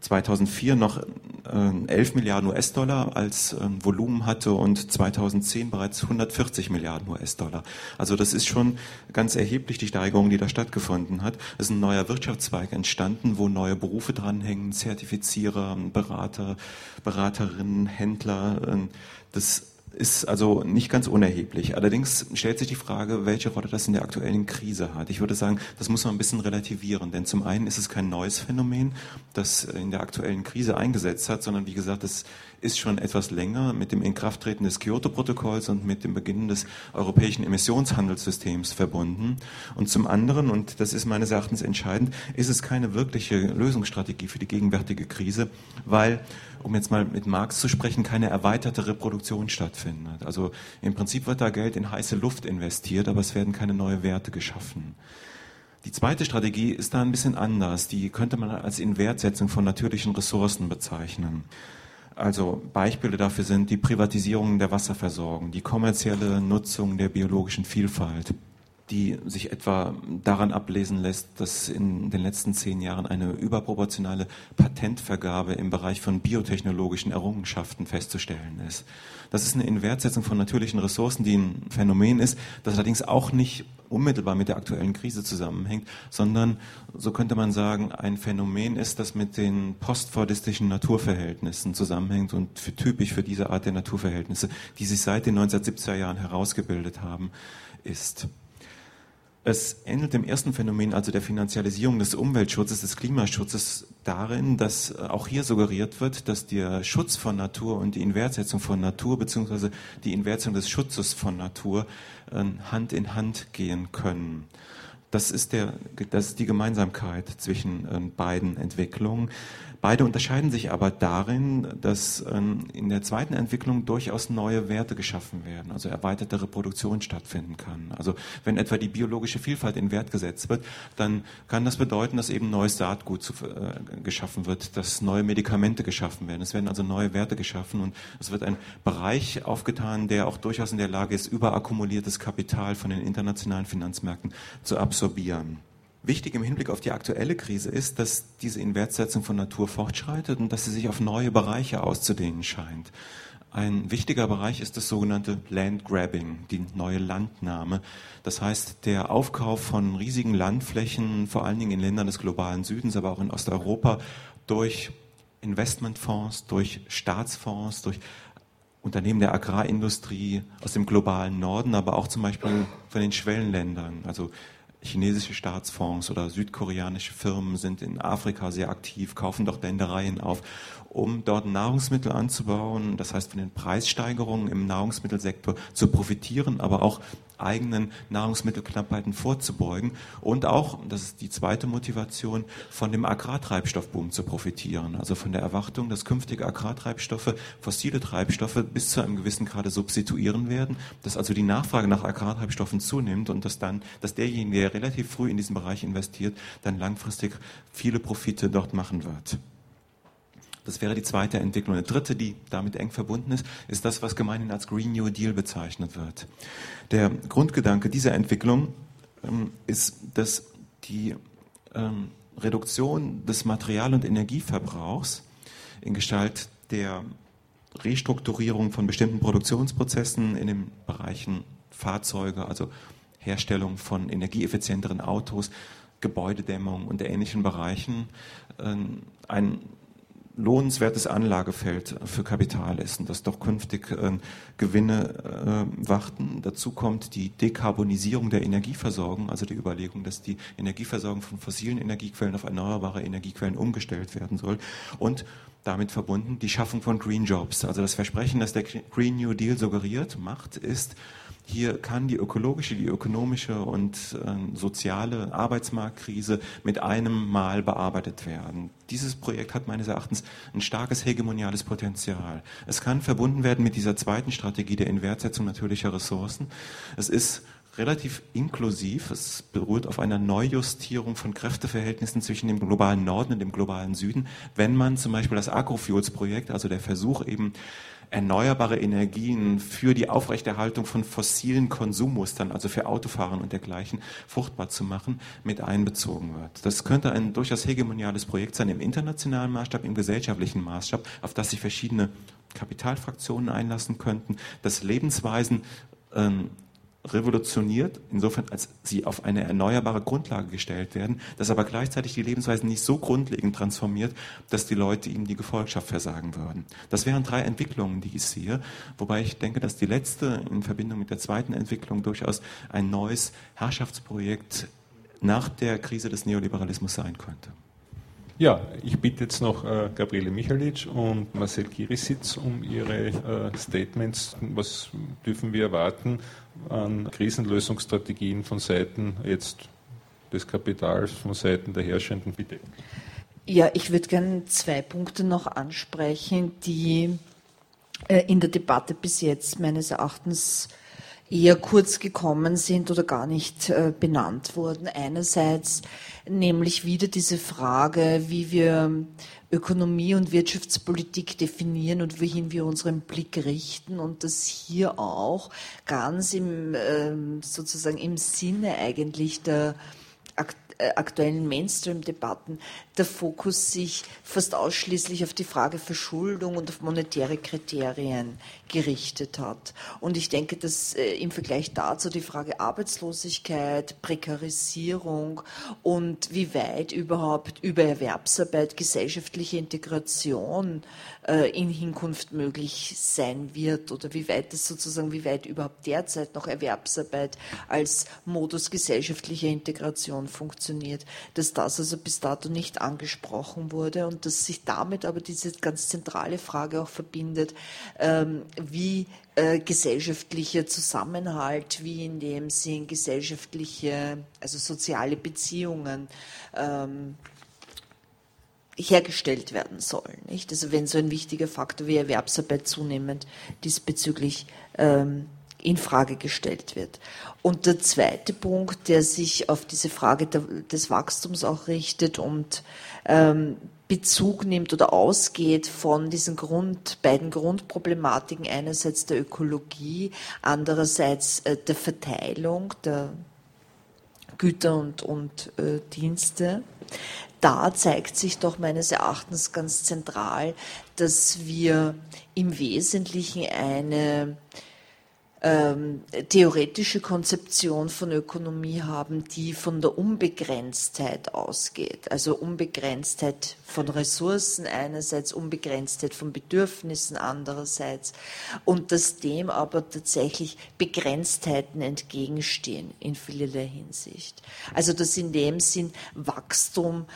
2004 noch 11 äh, Milliarden US-Dollar als ähm, Volumen hatte und 2010 bereits 140 Milliarden US-Dollar. Also das ist schon ganz erheblich die Steigerung, die da stattgefunden hat. Es ist ein neuer Wirtschaftszweig entstanden, wo neue Berufe dranhängen, Zertifizierer, Berater, Beraterinnen, Händler. Ähm, das ist also nicht ganz unerheblich. Allerdings stellt sich die Frage, welche Rolle das in der aktuellen Krise hat. Ich würde sagen, das muss man ein bisschen relativieren, denn zum einen ist es kein neues Phänomen, das in der aktuellen Krise eingesetzt hat, sondern wie gesagt, es ist schon etwas länger mit dem Inkrafttreten des Kyoto-Protokolls und mit dem Beginn des europäischen Emissionshandelssystems verbunden. Und zum anderen, und das ist meines Erachtens entscheidend, ist es keine wirkliche Lösungsstrategie für die gegenwärtige Krise, weil um jetzt mal mit Marx zu sprechen, keine erweiterte Reproduktion stattfindet. Also im Prinzip wird da Geld in heiße Luft investiert, aber es werden keine neuen Werte geschaffen. Die zweite Strategie ist da ein bisschen anders. Die könnte man als Inwertsetzung von natürlichen Ressourcen bezeichnen. Also Beispiele dafür sind die Privatisierung der Wasserversorgung, die kommerzielle Nutzung der biologischen Vielfalt, die sich etwa daran ablesen lässt, dass in den letzten zehn Jahren eine überproportionale Patentvergabe im Bereich von biotechnologischen Errungenschaften festzustellen ist. Das ist eine Inwertsetzung von natürlichen Ressourcen, die ein Phänomen ist, das allerdings auch nicht unmittelbar mit der aktuellen Krise zusammenhängt, sondern, so könnte man sagen, ein Phänomen ist, das mit den postfordistischen Naturverhältnissen zusammenhängt und für, typisch für diese Art der Naturverhältnisse, die sich seit den 1970er Jahren herausgebildet haben, ist. Es ähnelt dem ersten Phänomen, also der Finanzialisierung des Umweltschutzes, des Klimaschutzes, darin, dass äh, auch hier suggeriert wird, dass der Schutz von Natur und die Inwertsetzung von Natur beziehungsweise die Inwertsetzung des Schutzes von Natur äh, Hand in Hand gehen können. Das ist, der, das ist die Gemeinsamkeit zwischen äh, beiden Entwicklungen. Beide unterscheiden sich aber darin, dass ähm, in der zweiten Entwicklung durchaus neue Werte geschaffen werden, also erweiterte Reproduktion stattfinden kann. Also wenn etwa die biologische Vielfalt in Wert gesetzt wird, dann kann das bedeuten, dass eben neues Saatgut zu, äh, geschaffen wird, dass neue Medikamente geschaffen werden. Es werden also neue Werte geschaffen und es wird ein Bereich aufgetan, der auch durchaus in der Lage ist, überakkumuliertes Kapital von den internationalen Finanzmärkten zu absorbieren. Wichtig im Hinblick auf die aktuelle Krise ist, dass diese Inwertsetzung von Natur fortschreitet und dass sie sich auf neue Bereiche auszudehnen scheint. Ein wichtiger Bereich ist das sogenannte Land Grabbing, die neue Landnahme. Das heißt, der Aufkauf von riesigen Landflächen, vor allen Dingen in Ländern des globalen Südens, aber auch in Osteuropa, durch Investmentfonds, durch Staatsfonds, durch Unternehmen der Agrarindustrie aus dem globalen Norden, aber auch zum Beispiel von den Schwellenländern. Also chinesische Staatsfonds oder südkoreanische Firmen sind in Afrika sehr aktiv, kaufen dort Ländereien auf, um dort Nahrungsmittel anzubauen, das heißt von den Preissteigerungen im Nahrungsmittelsektor zu profitieren, aber auch eigenen Nahrungsmittelknappheiten vorzubeugen und auch, das ist die zweite Motivation, von dem Agrartreibstoffboom zu profitieren. Also von der Erwartung, dass künftige Agrartreibstoffe fossile Treibstoffe bis zu einem gewissen Grade substituieren werden, dass also die Nachfrage nach Agrartreibstoffen zunimmt und dass dann, dass derjenige, der relativ früh in diesen Bereich investiert, dann langfristig viele Profite dort machen wird. Das wäre die zweite Entwicklung. Eine dritte, die damit eng verbunden ist, ist das, was gemeinhin als Green New Deal bezeichnet wird. Der Grundgedanke dieser Entwicklung ähm, ist, dass die ähm, Reduktion des Material- und Energieverbrauchs in Gestalt der Restrukturierung von bestimmten Produktionsprozessen in den Bereichen Fahrzeuge, also Herstellung von energieeffizienteren Autos, Gebäudedämmung und ähnlichen Bereichen äh, ein lohnenswertes Anlagefeld für Kapital ist und dass doch künftig äh, Gewinne äh, warten. Dazu kommt die Dekarbonisierung der Energieversorgung, also die Überlegung, dass die Energieversorgung von fossilen Energiequellen auf erneuerbare Energiequellen umgestellt werden soll und damit verbunden die Schaffung von Green Jobs. Also das Versprechen, das der Green New Deal suggeriert, macht, ist, hier kann die ökologische, die ökonomische und äh, soziale Arbeitsmarktkrise mit einem Mal bearbeitet werden. Dieses Projekt hat meines Erachtens ein starkes hegemoniales Potenzial. Es kann verbunden werden mit dieser zweiten Strategie der Inwertsetzung natürlicher Ressourcen. Es ist relativ inklusiv. Es beruht auf einer Neujustierung von Kräfteverhältnissen zwischen dem globalen Norden und dem globalen Süden. Wenn man zum Beispiel das Agrofuels-Projekt, also der Versuch eben erneuerbare Energien für die Aufrechterhaltung von fossilen Konsummustern, also für Autofahren und dergleichen, fruchtbar zu machen, mit einbezogen wird. Das könnte ein durchaus hegemoniales Projekt sein im internationalen Maßstab, im gesellschaftlichen Maßstab, auf das sich verschiedene Kapitalfraktionen einlassen könnten, dass Lebensweisen ähm, revolutioniert, insofern als sie auf eine erneuerbare Grundlage gestellt werden, das aber gleichzeitig die Lebensweisen nicht so grundlegend transformiert, dass die Leute ihnen die Gefolgschaft versagen würden. Das wären drei Entwicklungen, die ich sehe, wobei ich denke, dass die letzte in Verbindung mit der zweiten Entwicklung durchaus ein neues Herrschaftsprojekt nach der Krise des Neoliberalismus sein könnte. Ja, ich bitte jetzt noch äh, Gabriele Michalic und Marcel Kirisitz um ihre äh, Statements. Was dürfen wir erwarten an Krisenlösungsstrategien von Seiten jetzt des Kapitals, von Seiten der Herrschenden? Bitte. Ja, ich würde gerne zwei Punkte noch ansprechen, die äh, in der Debatte bis jetzt meines Erachtens eher kurz gekommen sind oder gar nicht äh, benannt wurden. Einerseits nämlich wieder diese Frage, wie wir Ökonomie und Wirtschaftspolitik definieren und wohin wir unseren Blick richten und das hier auch ganz im ähm, sozusagen im Sinne eigentlich der äh, aktuellen Mainstream-Debatten der Fokus sich fast ausschließlich auf die Frage Verschuldung und auf monetäre Kriterien gerichtet hat. Und ich denke, dass äh, im Vergleich dazu die Frage Arbeitslosigkeit, Prekarisierung und wie weit überhaupt über Erwerbsarbeit gesellschaftliche Integration äh, in Hinkunft möglich sein wird oder wie weit es sozusagen, wie weit überhaupt derzeit noch Erwerbsarbeit als Modus gesellschaftlicher Integration funktioniert, dass das also bis dato nicht angesprochen wurde und dass sich damit aber diese ganz zentrale Frage auch verbindet, ähm, wie äh, gesellschaftlicher Zusammenhalt, wie in dem Sinn gesellschaftliche, also soziale Beziehungen ähm, hergestellt werden sollen. Also wenn so ein wichtiger Faktor wie Erwerbsarbeit zunehmend diesbezüglich ähm, in Frage gestellt wird. Und der zweite Punkt, der sich auf diese Frage des Wachstums auch richtet und ähm, Bezug nimmt oder ausgeht von diesen Grund, beiden Grundproblematiken, einerseits der Ökologie, andererseits äh, der Verteilung der Güter und, und äh, Dienste da zeigt sich doch meines Erachtens ganz zentral, dass wir im Wesentlichen eine ähm, theoretische Konzeption von Ökonomie haben, die von der Unbegrenztheit ausgeht. Also Unbegrenztheit von Ressourcen einerseits, Unbegrenztheit von Bedürfnissen andererseits und dass dem aber tatsächlich Begrenztheiten entgegenstehen in vielerlei Hinsicht. Also dass in dem Sinn Wachstum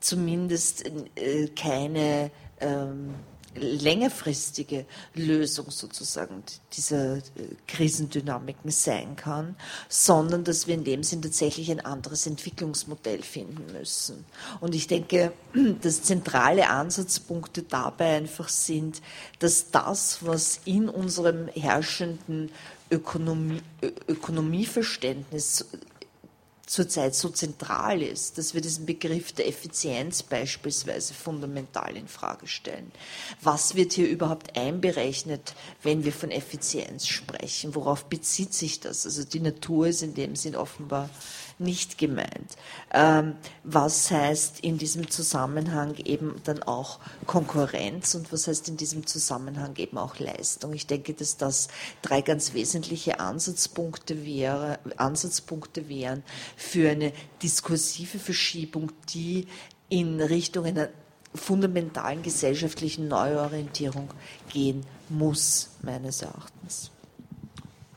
zumindest äh, keine ähm, längerfristige Lösung sozusagen dieser äh, Krisendynamiken sein kann, sondern dass wir in dem Sinn tatsächlich ein anderes Entwicklungsmodell finden müssen. Und ich denke, dass zentrale Ansatzpunkte dabei einfach sind, dass das, was in unserem herrschenden Ökonomie, Ökonomieverständnis zurzeit so zentral ist, dass wir diesen Begriff der Effizienz beispielsweise fundamental in Frage stellen. Was wird hier überhaupt einberechnet, wenn wir von Effizienz sprechen? Worauf bezieht sich das? Also die Natur ist in dem Sinn offenbar nicht gemeint. Ähm, was heißt in diesem Zusammenhang eben dann auch Konkurrenz und was heißt in diesem Zusammenhang eben auch Leistung? Ich denke, dass das drei ganz wesentliche Ansatzpunkte, wäre, Ansatzpunkte wären für eine diskursive Verschiebung, die in Richtung einer fundamentalen gesellschaftlichen Neuorientierung gehen muss, meines Erachtens.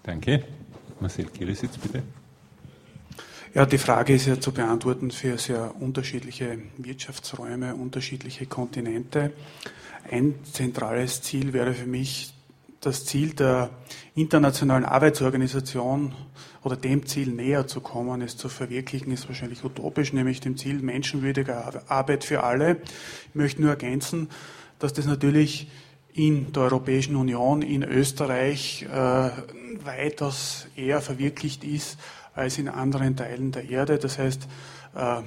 Danke. Marcel Kirisitz, bitte. Ja, die Frage ist ja zu beantworten für sehr unterschiedliche Wirtschaftsräume, unterschiedliche Kontinente. Ein zentrales Ziel wäre für mich das Ziel der Internationalen Arbeitsorganisation oder dem Ziel näher zu kommen, es zu verwirklichen, ist wahrscheinlich utopisch, nämlich dem Ziel menschenwürdiger Arbeit für alle. Ich möchte nur ergänzen, dass das natürlich in der Europäischen Union, in Österreich äh, weitaus eher verwirklicht ist als in anderen Teilen der Erde. Das heißt, äh,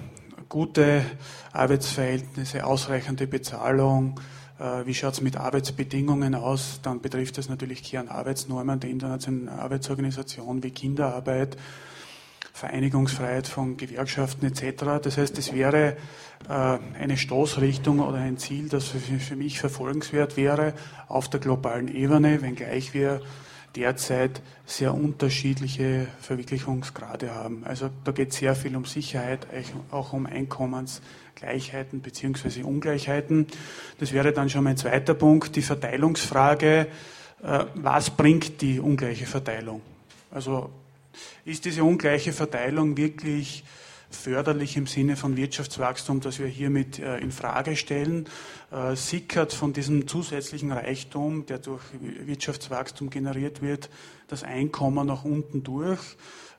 gute Arbeitsverhältnisse, ausreichende Bezahlung, äh, wie schaut es mit Arbeitsbedingungen aus? Dann betrifft das natürlich Kernarbeitsnormen der Internationalen Arbeitsorganisation wie Kinderarbeit, Vereinigungsfreiheit von Gewerkschaften etc. Das heißt, es wäre äh, eine Stoßrichtung oder ein Ziel, das für mich verfolgenswert wäre auf der globalen Ebene, wenngleich wir derzeit sehr unterschiedliche Verwirklichungsgrade haben. Also da geht sehr viel um Sicherheit, auch um Einkommensgleichheiten bzw. Ungleichheiten. Das wäre dann schon mein zweiter Punkt, die Verteilungsfrage. Äh, was bringt die ungleiche Verteilung? Also ist diese ungleiche Verteilung wirklich förderlich im Sinne von Wirtschaftswachstum, das wir hiermit äh, in Frage stellen, äh, sickert von diesem zusätzlichen Reichtum, der durch Wirtschaftswachstum generiert wird, das Einkommen nach unten durch.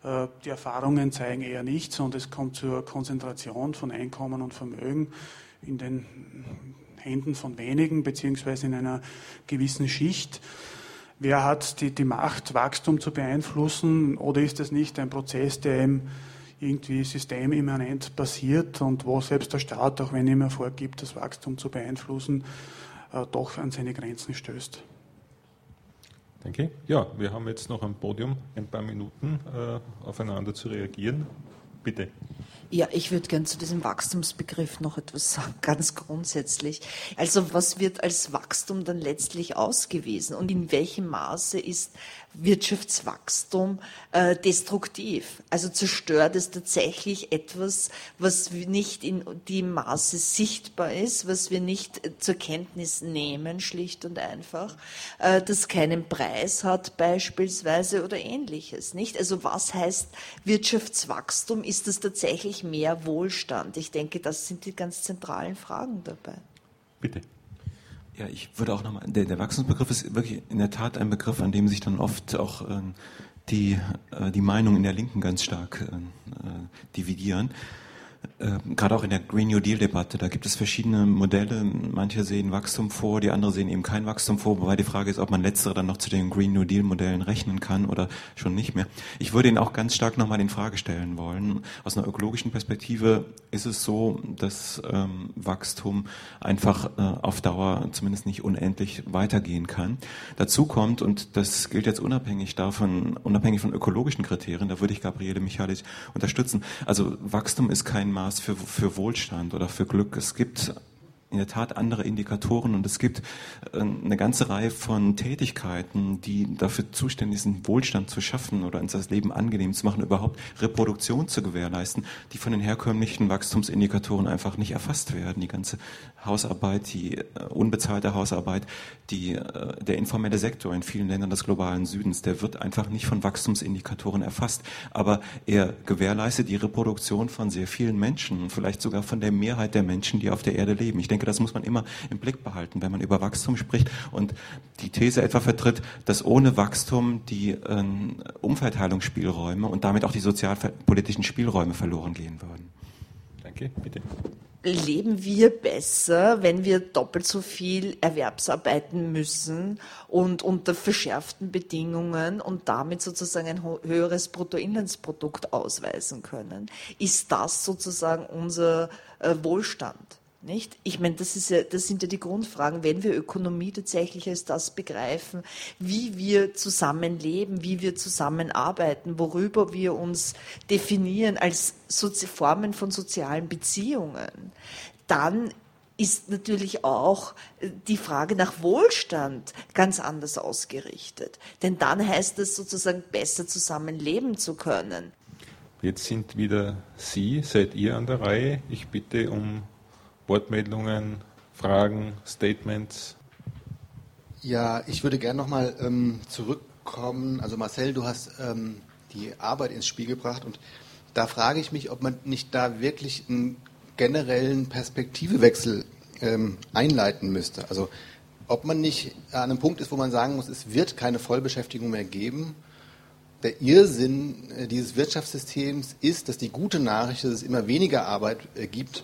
Äh, die Erfahrungen zeigen eher nichts und es kommt zur Konzentration von Einkommen und Vermögen in den Händen von wenigen beziehungsweise in einer gewissen Schicht. Wer hat die, die Macht, Wachstum zu beeinflussen oder ist das nicht ein Prozess, der im irgendwie systemimmanent passiert und wo selbst der Staat, auch wenn er immer vorgibt, das Wachstum zu beeinflussen, äh, doch an seine Grenzen stößt. Danke. Ja, wir haben jetzt noch am Podium ein paar Minuten äh, aufeinander zu reagieren. Bitte. Ja, ich würde gern zu diesem Wachstumsbegriff noch etwas sagen, ganz grundsätzlich. Also was wird als Wachstum dann letztlich ausgewiesen und in welchem Maße ist Wirtschaftswachstum äh, destruktiv? Also zerstört es tatsächlich etwas, was nicht in dem Maße sichtbar ist, was wir nicht zur Kenntnis nehmen, schlicht und einfach, äh, das keinen Preis hat beispielsweise oder ähnliches, nicht? Also was heißt Wirtschaftswachstum? Ist das tatsächlich wirklich mehr Wohlstand? Ich denke, das sind die ganz zentralen Fragen dabei. Bitte. Ja, ich würde auch nochmal, der, der Wachstumsbegriff ist wirklich in der Tat ein Begriff, an dem sich dann oft auch äh, die, äh, die Meinungen in der Linken ganz stark äh, dividieren äh, gerade auch in der Green New Deal Debatte, da gibt es verschiedene Modelle. Manche sehen Wachstum vor, die anderen sehen eben kein Wachstum vor, wobei die Frage ist, ob man letztere dann noch zu den Green New Deal Modellen rechnen kann oder schon nicht mehr. Ich würde ihn auch ganz stark nochmal in Frage stellen wollen. Aus einer ökologischen Perspektive ist es so, dass ähm, Wachstum einfach äh, auf Dauer zumindest nicht unendlich weitergehen kann. Dazu kommt, und das gilt jetzt unabhängig davon, unabhängig von ökologischen Kriterien, da würde ich Gabriele Michalik unterstützen. Also Wachstum ist kein Maß für, für Wohlstand oder für Glück. Es gibt in der Tat andere Indikatoren und es gibt äh, eine ganze Reihe von Tätigkeiten, die dafür zuständig sind, Wohlstand zu schaffen oder uns das Leben angenehm zu machen, überhaupt Reproduktion zu gewährleisten, die von den herkömmlichen Wachstumsindikatoren einfach nicht erfasst werden. Die ganze Hausarbeit, die äh, unbezahlte Hausarbeit, die, äh, der informelle Sektor in vielen Ländern des globalen Südens, der wird einfach nicht von Wachstumsindikatoren erfasst. Aber er gewährleistet die Reproduktion von sehr vielen Menschen, vielleicht sogar von der Mehrheit der Menschen, die auf der Erde leben. Ich denke, das muss man immer im Blick behalten, wenn man über Wachstum spricht und die These etwa vertritt, dass ohne Wachstum die äh, Umverteilungsspielräume und damit auch die sozialpolitischen Spielräume verloren gehen würden. Danke, bitte leben wir besser, wenn wir doppelt so viel Erwerbsarbeiten müssen und unter verschärften Bedingungen und damit sozusagen ein höheres Bruttoinlandsprodukt ausweisen können? Ist das sozusagen unser äh, Wohlstand? Nicht? Ich meine, das, ist ja, das sind ja die Grundfragen, wenn wir Ökonomie tatsächlich als das begreifen, wie wir zusammenleben, wie wir zusammenarbeiten, worüber wir uns definieren als Sozi Formen von sozialen Beziehungen, dann ist natürlich auch die Frage nach Wohlstand ganz anders ausgerichtet. Denn dann heißt es sozusagen, besser zusammenleben zu können. Jetzt sind wieder Sie, seid ihr an der Reihe. Ich bitte um Wortmeldungen, Fragen, Statements? Ja, ich würde gerne nochmal ähm, zurückkommen. Also Marcel, du hast ähm, die Arbeit ins Spiel gebracht und da frage ich mich, ob man nicht da wirklich einen generellen Perspektivewechsel ähm, einleiten müsste. Also ob man nicht an einem Punkt ist, wo man sagen muss, es wird keine Vollbeschäftigung mehr geben. Der Irrsinn äh, dieses Wirtschaftssystems ist, dass die gute Nachricht, dass es immer weniger Arbeit äh, gibt,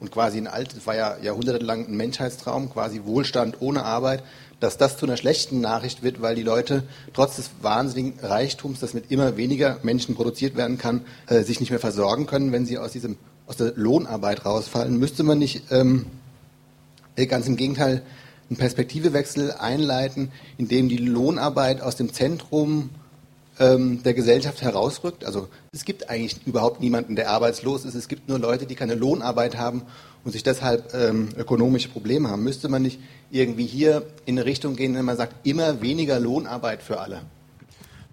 und quasi ein altes, war ja jahrhundertelang ein Menschheitstraum, quasi Wohlstand ohne Arbeit, dass das zu einer schlechten Nachricht wird, weil die Leute trotz des wahnsinnigen Reichtums, das mit immer weniger Menschen produziert werden kann, äh, sich nicht mehr versorgen können, wenn sie aus diesem aus der Lohnarbeit rausfallen. Müsste man nicht ähm, äh, ganz im Gegenteil einen Perspektivewechsel einleiten, indem die Lohnarbeit aus dem Zentrum ähm, der Gesellschaft herausrückt. Also es gibt eigentlich überhaupt niemanden, der arbeitslos ist. Es gibt nur Leute, die keine Lohnarbeit haben und sich deshalb ähm, ökonomische Probleme haben. Müsste man nicht irgendwie hier in eine Richtung gehen, wenn man sagt, immer weniger Lohnarbeit für alle?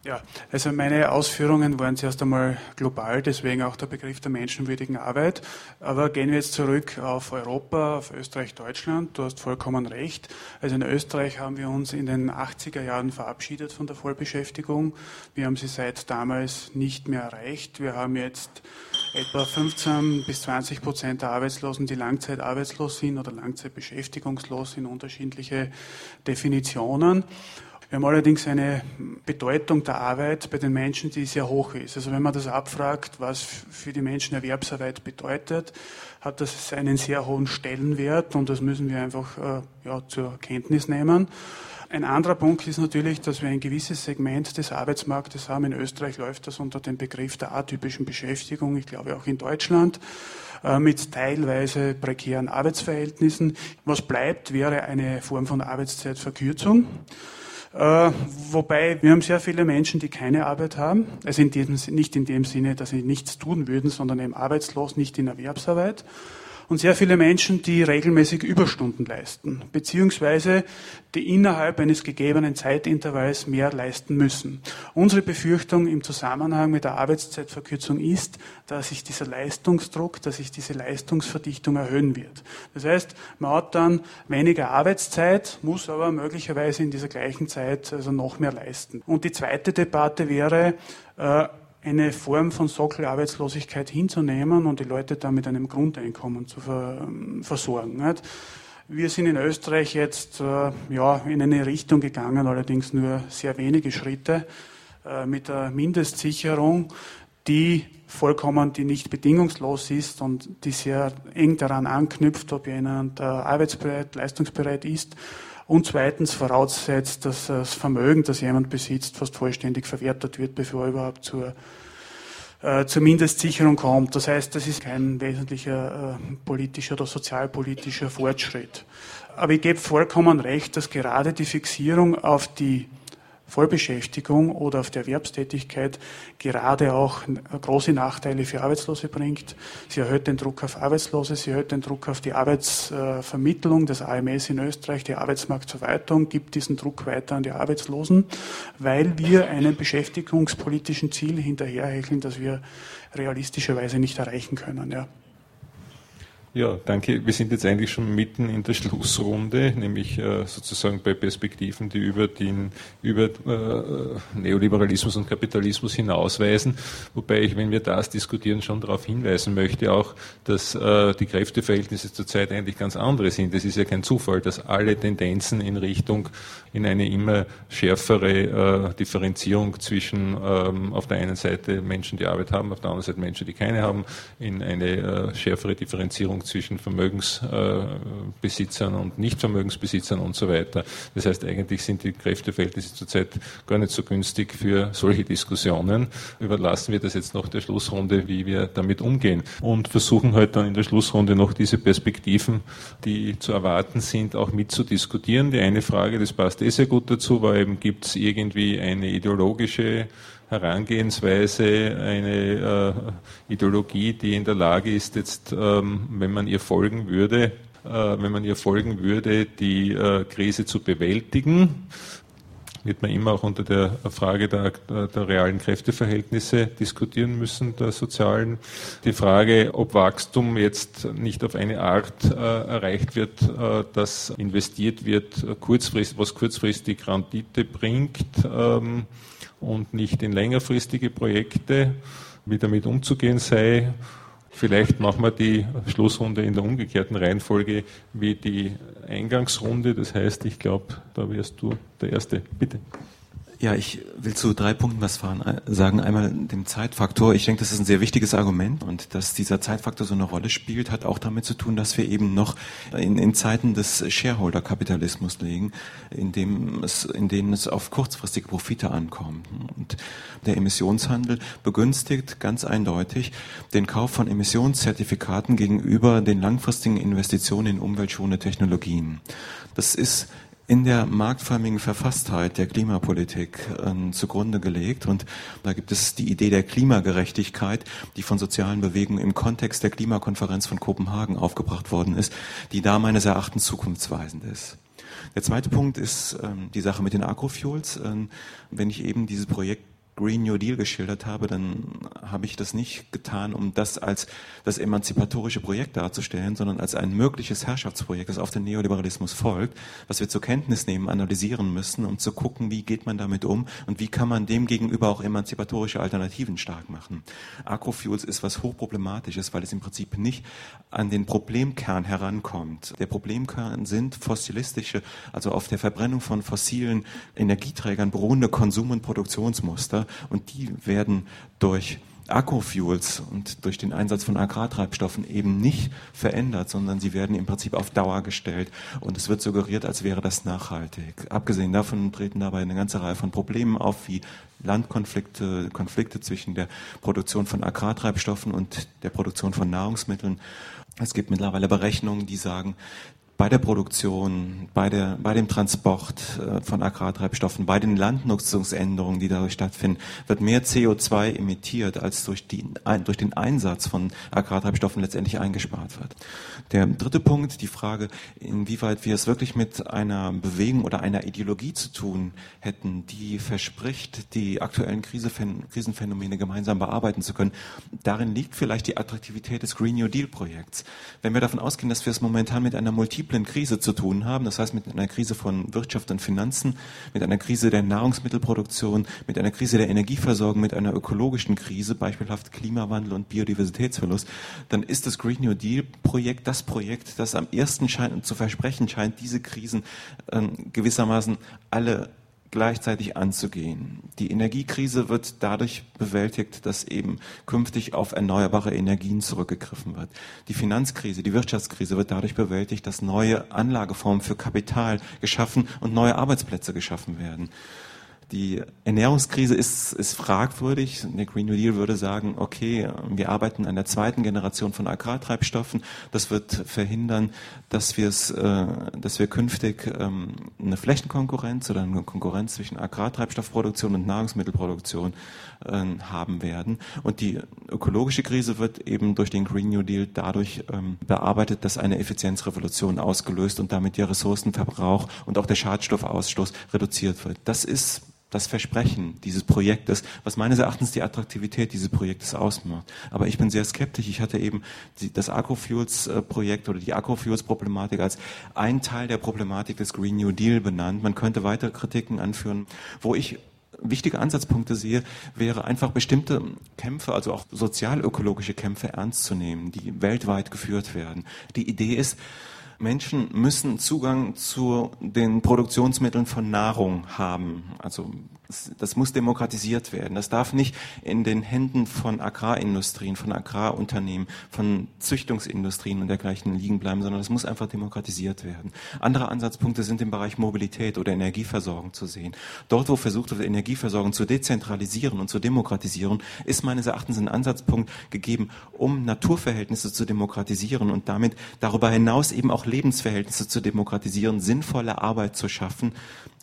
Ja, also meine Ausführungen waren zuerst einmal global, deswegen auch der Begriff der menschenwürdigen Arbeit. Aber gehen wir jetzt zurück auf Europa, auf Österreich, Deutschland. Du hast vollkommen recht. Also in Österreich haben wir uns in den 80er Jahren verabschiedet von der Vollbeschäftigung. Wir haben sie seit damals nicht mehr erreicht. Wir haben jetzt etwa 15 bis 20 Prozent der Arbeitslosen, die langzeitarbeitslos sind oder langzeitbeschäftigungslos sind, unterschiedliche Definitionen. Wir haben allerdings eine Bedeutung der Arbeit bei den Menschen, die sehr hoch ist. Also wenn man das abfragt, was für die Menschen Erwerbsarbeit bedeutet, hat das einen sehr hohen Stellenwert und das müssen wir einfach äh, ja, zur Kenntnis nehmen. Ein anderer Punkt ist natürlich, dass wir ein gewisses Segment des Arbeitsmarktes haben. In Österreich läuft das unter dem Begriff der atypischen Beschäftigung, ich glaube auch in Deutschland, äh, mit teilweise prekären Arbeitsverhältnissen. Was bleibt, wäre eine Form von Arbeitszeitverkürzung. Äh, wobei wir haben sehr viele Menschen, die keine Arbeit haben. Also in diesem, nicht in dem Sinne, dass sie nichts tun würden, sondern eben arbeitslos, nicht in Erwerbsarbeit und sehr viele Menschen, die regelmäßig Überstunden leisten, beziehungsweise die innerhalb eines gegebenen Zeitintervalls mehr leisten müssen. Unsere Befürchtung im Zusammenhang mit der Arbeitszeitverkürzung ist, dass sich dieser Leistungsdruck, dass sich diese Leistungsverdichtung erhöhen wird. Das heißt, man hat dann weniger Arbeitszeit, muss aber möglicherweise in dieser gleichen Zeit also noch mehr leisten. Und die zweite Debatte wäre, äh, eine Form von Sockelarbeitslosigkeit hinzunehmen und die Leute da mit einem Grundeinkommen zu ähm, versorgen. Wir sind in Österreich jetzt äh, ja, in eine Richtung gegangen, allerdings nur sehr wenige Schritte, äh, mit der Mindestsicherung, die vollkommen, die nicht bedingungslos ist und die sehr eng daran anknüpft, ob jemand arbeitsbereit, leistungsbereit ist und zweitens voraussetzt, dass das Vermögen, das jemand besitzt, fast vollständig verwertet wird, bevor er überhaupt zur, äh, zur Mindestsicherung kommt. Das heißt, das ist kein wesentlicher äh, politischer oder sozialpolitischer Fortschritt. Aber ich gebe vollkommen recht, dass gerade die Fixierung auf die Vollbeschäftigung oder auf der Erwerbstätigkeit gerade auch große Nachteile für Arbeitslose bringt. Sie erhöht den Druck auf Arbeitslose, sie erhöht den Druck auf die Arbeitsvermittlung, das AMS in Österreich, die Arbeitsmarktverwaltung gibt diesen Druck weiter an die Arbeitslosen, weil wir einem beschäftigungspolitischen Ziel hinterherhecheln, das wir realistischerweise nicht erreichen können. Ja. Ja, danke. Wir sind jetzt eigentlich schon mitten in der Schlussrunde, nämlich äh, sozusagen bei Perspektiven, die über den über äh, Neoliberalismus und Kapitalismus hinausweisen. Wobei ich, wenn wir das diskutieren, schon darauf hinweisen möchte, auch, dass äh, die Kräfteverhältnisse zurzeit eigentlich ganz andere sind. Es ist ja kein Zufall, dass alle Tendenzen in Richtung in eine immer schärfere äh, Differenzierung zwischen ähm, auf der einen Seite Menschen, die Arbeit haben, auf der anderen Seite Menschen, die keine haben, in eine äh, schärfere Differenzierung Trennung zwischen Vermögensbesitzern und Nichtvermögensbesitzern und so weiter. Das heißt, eigentlich sind die Kräfteverhältnisse zurzeit gar nicht so günstig für solche Diskussionen. Überlassen wir das jetzt noch der Schlussrunde, wie wir damit umgehen und versuchen halt dann in der Schlussrunde noch diese Perspektiven, die zu erwarten sind, auch mitzudiskutieren. Die eine Frage, das passt eh sehr gut dazu, war eben, gibt es irgendwie eine ideologische Herangehensweise, eine äh, Ideologie, die in der Lage ist, jetzt, ähm, wenn man ihr folgen würde, äh, wenn man ihr folgen würde, die äh, Krise zu bewältigen, wird man immer auch unter der Frage der, der, realen Kräfteverhältnisse diskutieren müssen, der sozialen. Die Frage, ob Wachstum jetzt nicht auf eine Art äh, erreicht wird, äh, dass investiert wird, kurzfristig, was kurzfristig Rendite bringt, ähm, und nicht in längerfristige Projekte, wie damit umzugehen sei. Vielleicht machen wir die Schlussrunde in der umgekehrten Reihenfolge wie die Eingangsrunde. Das heißt, ich glaube, da wärst du der Erste. Bitte. Ja, ich will zu drei Punkten was sagen. Einmal dem Zeitfaktor. Ich denke, das ist ein sehr wichtiges Argument und dass dieser Zeitfaktor so eine Rolle spielt, hat auch damit zu tun, dass wir eben noch in, in Zeiten des Shareholder-Kapitalismus liegen, in, dem es, in denen es auf kurzfristige Profite ankommt. Und der Emissionshandel begünstigt ganz eindeutig den Kauf von Emissionszertifikaten gegenüber den langfristigen Investitionen in umweltschonende Technologien. Das ist in der marktförmigen Verfasstheit der Klimapolitik äh, zugrunde gelegt. Und da gibt es die Idee der Klimagerechtigkeit, die von sozialen Bewegungen im Kontext der Klimakonferenz von Kopenhagen aufgebracht worden ist, die da meines Erachtens zukunftsweisend ist. Der zweite Punkt ist ähm, die Sache mit den Agrofuels. Ähm, wenn ich eben dieses Projekt Green New Deal geschildert habe, dann habe ich das nicht getan, um das als das emanzipatorische Projekt darzustellen, sondern als ein mögliches Herrschaftsprojekt, das auf den Neoliberalismus folgt, was wir zur Kenntnis nehmen, analysieren müssen, um zu gucken, wie geht man damit um und wie kann man dem gegenüber auch emanzipatorische Alternativen stark machen. Agrofuels ist was hochproblematisches, weil es im Prinzip nicht an den Problemkern herankommt. Der Problemkern sind fossilistische, also auf der Verbrennung von fossilen Energieträgern beruhende Konsum- und Produktionsmuster und die werden durch Akkufuels und durch den Einsatz von Agrartreibstoffen eben nicht verändert, sondern sie werden im Prinzip auf Dauer gestellt und es wird suggeriert, als wäre das nachhaltig. Abgesehen davon treten dabei eine ganze Reihe von Problemen auf, wie Landkonflikte, Konflikte zwischen der Produktion von Agrartreibstoffen und der Produktion von Nahrungsmitteln. Es gibt mittlerweile Berechnungen, die sagen, bei der Produktion, bei, der, bei dem Transport äh, von Agrartreibstoffen, bei den Landnutzungsänderungen, die dadurch stattfinden, wird mehr CO2 emittiert, als durch, die, durch den Einsatz von Agrartreibstoffen letztendlich eingespart wird. Der dritte Punkt, die Frage, inwieweit wir es wirklich mit einer Bewegung oder einer Ideologie zu tun hätten, die verspricht, die aktuellen Krisenphänomene gemeinsam bearbeiten zu können. Darin liegt vielleicht die Attraktivität des Green New Deal Projekts. Wenn wir davon ausgehen, dass wir es momentan mit einer multiplen Krise zu tun haben, das heißt mit einer Krise von Wirtschaft und Finanzen, mit einer Krise der Nahrungsmittelproduktion, mit einer Krise der Energieversorgung, mit einer ökologischen Krise, beispielhaft Klimawandel und Biodiversitätsverlust, dann ist das Green New Deal Projekt das Projekt, das am ersten scheint, zu versprechen scheint, diese Krisen äh, gewissermaßen alle gleichzeitig anzugehen. Die Energiekrise wird dadurch bewältigt, dass eben künftig auf erneuerbare Energien zurückgegriffen wird. Die Finanzkrise, die Wirtschaftskrise wird dadurch bewältigt, dass neue Anlageformen für Kapital geschaffen und neue Arbeitsplätze geschaffen werden. Die Ernährungskrise ist, ist fragwürdig. Der Green New Deal würde sagen, okay, wir arbeiten an der zweiten Generation von Agrartreibstoffen. Das wird verhindern, dass wir es, äh, dass wir künftig ähm, eine Flächenkonkurrenz oder eine Konkurrenz zwischen Agrartreibstoffproduktion und Nahrungsmittelproduktion äh, haben werden. Und die ökologische Krise wird eben durch den Green New Deal dadurch ähm, bearbeitet, dass eine Effizienzrevolution ausgelöst und damit der Ressourcenverbrauch und auch der Schadstoffausstoß reduziert wird. Das ist das Versprechen dieses Projektes, was meines Erachtens die Attraktivität dieses Projektes ausmacht. Aber ich bin sehr skeptisch. Ich hatte eben die, das Agrofuels-Projekt oder die Agrofuels-Problematik als ein Teil der Problematik des Green New Deal benannt. Man könnte weitere Kritiken anführen, wo ich wichtige Ansatzpunkte sehe, wäre einfach bestimmte Kämpfe, also auch sozialökologische Kämpfe ernst zu nehmen, die weltweit geführt werden. Die Idee ist, Menschen müssen Zugang zu den Produktionsmitteln von Nahrung haben. Also das muss demokratisiert werden. Das darf nicht in den Händen von Agrarindustrien, von Agrarunternehmen, von Züchtungsindustrien und dergleichen liegen bleiben, sondern das muss einfach demokratisiert werden. Andere Ansatzpunkte sind im Bereich Mobilität oder Energieversorgung zu sehen. Dort, wo versucht wird, Energieversorgung zu dezentralisieren und zu demokratisieren, ist meines Erachtens ein Ansatzpunkt gegeben, um Naturverhältnisse zu demokratisieren und damit darüber hinaus eben auch Lebensverhältnisse zu demokratisieren, sinnvolle Arbeit zu schaffen,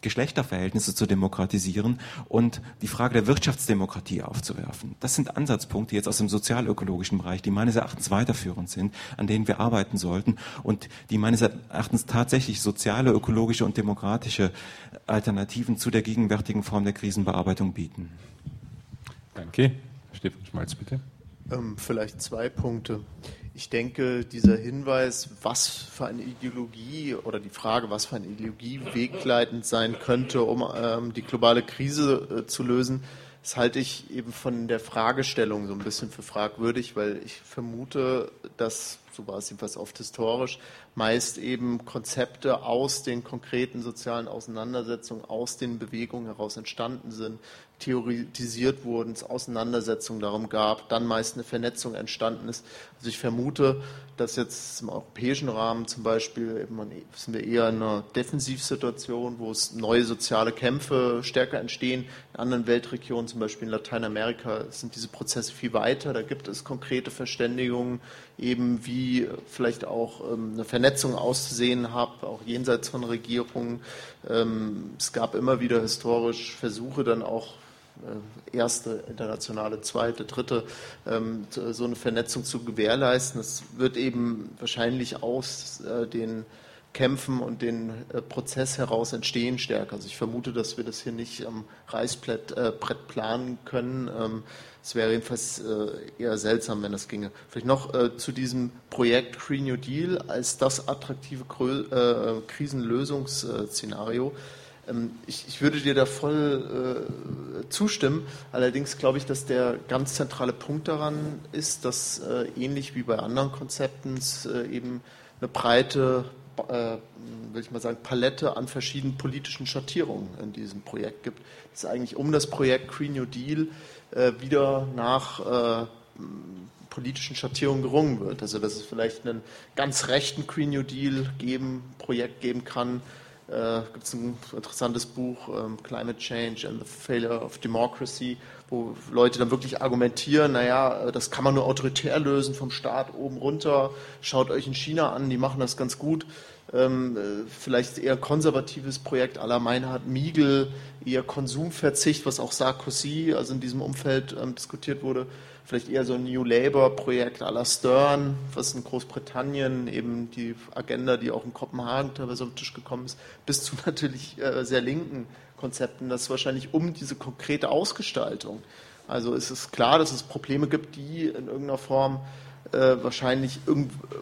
Geschlechterverhältnisse zu demokratisieren und die Frage der Wirtschaftsdemokratie aufzuwerfen. Das sind Ansatzpunkte jetzt aus dem sozialökologischen Bereich, die meines Erachtens weiterführend sind, an denen wir arbeiten sollten und die meines Erachtens tatsächlich soziale, ökologische und demokratische Alternativen zu der gegenwärtigen Form der Krisenbearbeitung bieten. Danke. Stefan Schmalz, bitte. Ähm, vielleicht zwei Punkte. Ich denke, dieser Hinweis, was für eine Ideologie oder die Frage, was für eine Ideologie wegleitend sein könnte, um ähm, die globale Krise äh, zu lösen, das halte ich eben von der Fragestellung so ein bisschen für fragwürdig, weil ich vermute, dass, so war es jedenfalls oft historisch, meist eben Konzepte aus den konkreten sozialen Auseinandersetzungen, aus den Bewegungen heraus entstanden sind, theoretisiert wurden, es Auseinandersetzungen darum gab, dann meist eine Vernetzung entstanden ist. Also ich vermute, dass jetzt im europäischen Rahmen zum Beispiel eben sind wir eher in einer Defensivsituation, wo es neue soziale Kämpfe stärker entstehen. In anderen Weltregionen, zum Beispiel in Lateinamerika, sind diese Prozesse viel weiter. Da gibt es konkrete Verständigungen, eben wie vielleicht auch ähm, eine Vernetzung auszusehen hat, auch jenseits von Regierungen. Ähm, es gab immer wieder historisch Versuche, dann auch erste internationale, zweite, dritte, ähm, so eine Vernetzung zu gewährleisten. Es wird eben wahrscheinlich aus äh, den kämpfen und den äh, Prozess heraus entstehen stärker. Also ich vermute, dass wir das hier nicht am Reißbrett äh, Brett planen können. Ähm, es wäre jedenfalls äh, eher seltsam, wenn das ginge. Vielleicht noch äh, zu diesem Projekt Green New Deal als das attraktive äh, Krisenlösungsszenario. Ich, ich, würde dir da voll äh, zustimmen. Allerdings glaube ich, dass der ganz zentrale Punkt daran ist, dass äh, ähnlich wie bei anderen Konzepten es äh, eben eine breite, äh, will ich mal sagen, Palette an verschiedenen politischen Schattierungen in diesem Projekt gibt. Dass eigentlich um das Projekt Green New Deal äh, wieder nach äh, politischen Schattierungen gerungen wird. Also dass es vielleicht einen ganz rechten Green New Deal geben, Projekt geben kann, äh, gibt es ein interessantes Buch, ähm, Climate Change and the Failure of Democracy, wo Leute dann wirklich argumentieren, naja, äh, das kann man nur autoritär lösen, vom Staat oben runter, schaut euch in China an, die machen das ganz gut. Ähm, äh, vielleicht eher konservatives Projekt aller Meinhard Miegel, eher Konsumverzicht, was auch Sarkozy, also in diesem Umfeld ähm, diskutiert wurde, vielleicht eher so ein New Labour-Projekt à la Stern, was in Großbritannien eben die Agenda, die auch in Kopenhagen teilweise auf den Tisch gekommen ist, bis zu natürlich äh, sehr linken Konzepten. Das ist wahrscheinlich um diese konkrete Ausgestaltung. Also es ist klar, dass es Probleme gibt, die in irgendeiner Form äh, wahrscheinlich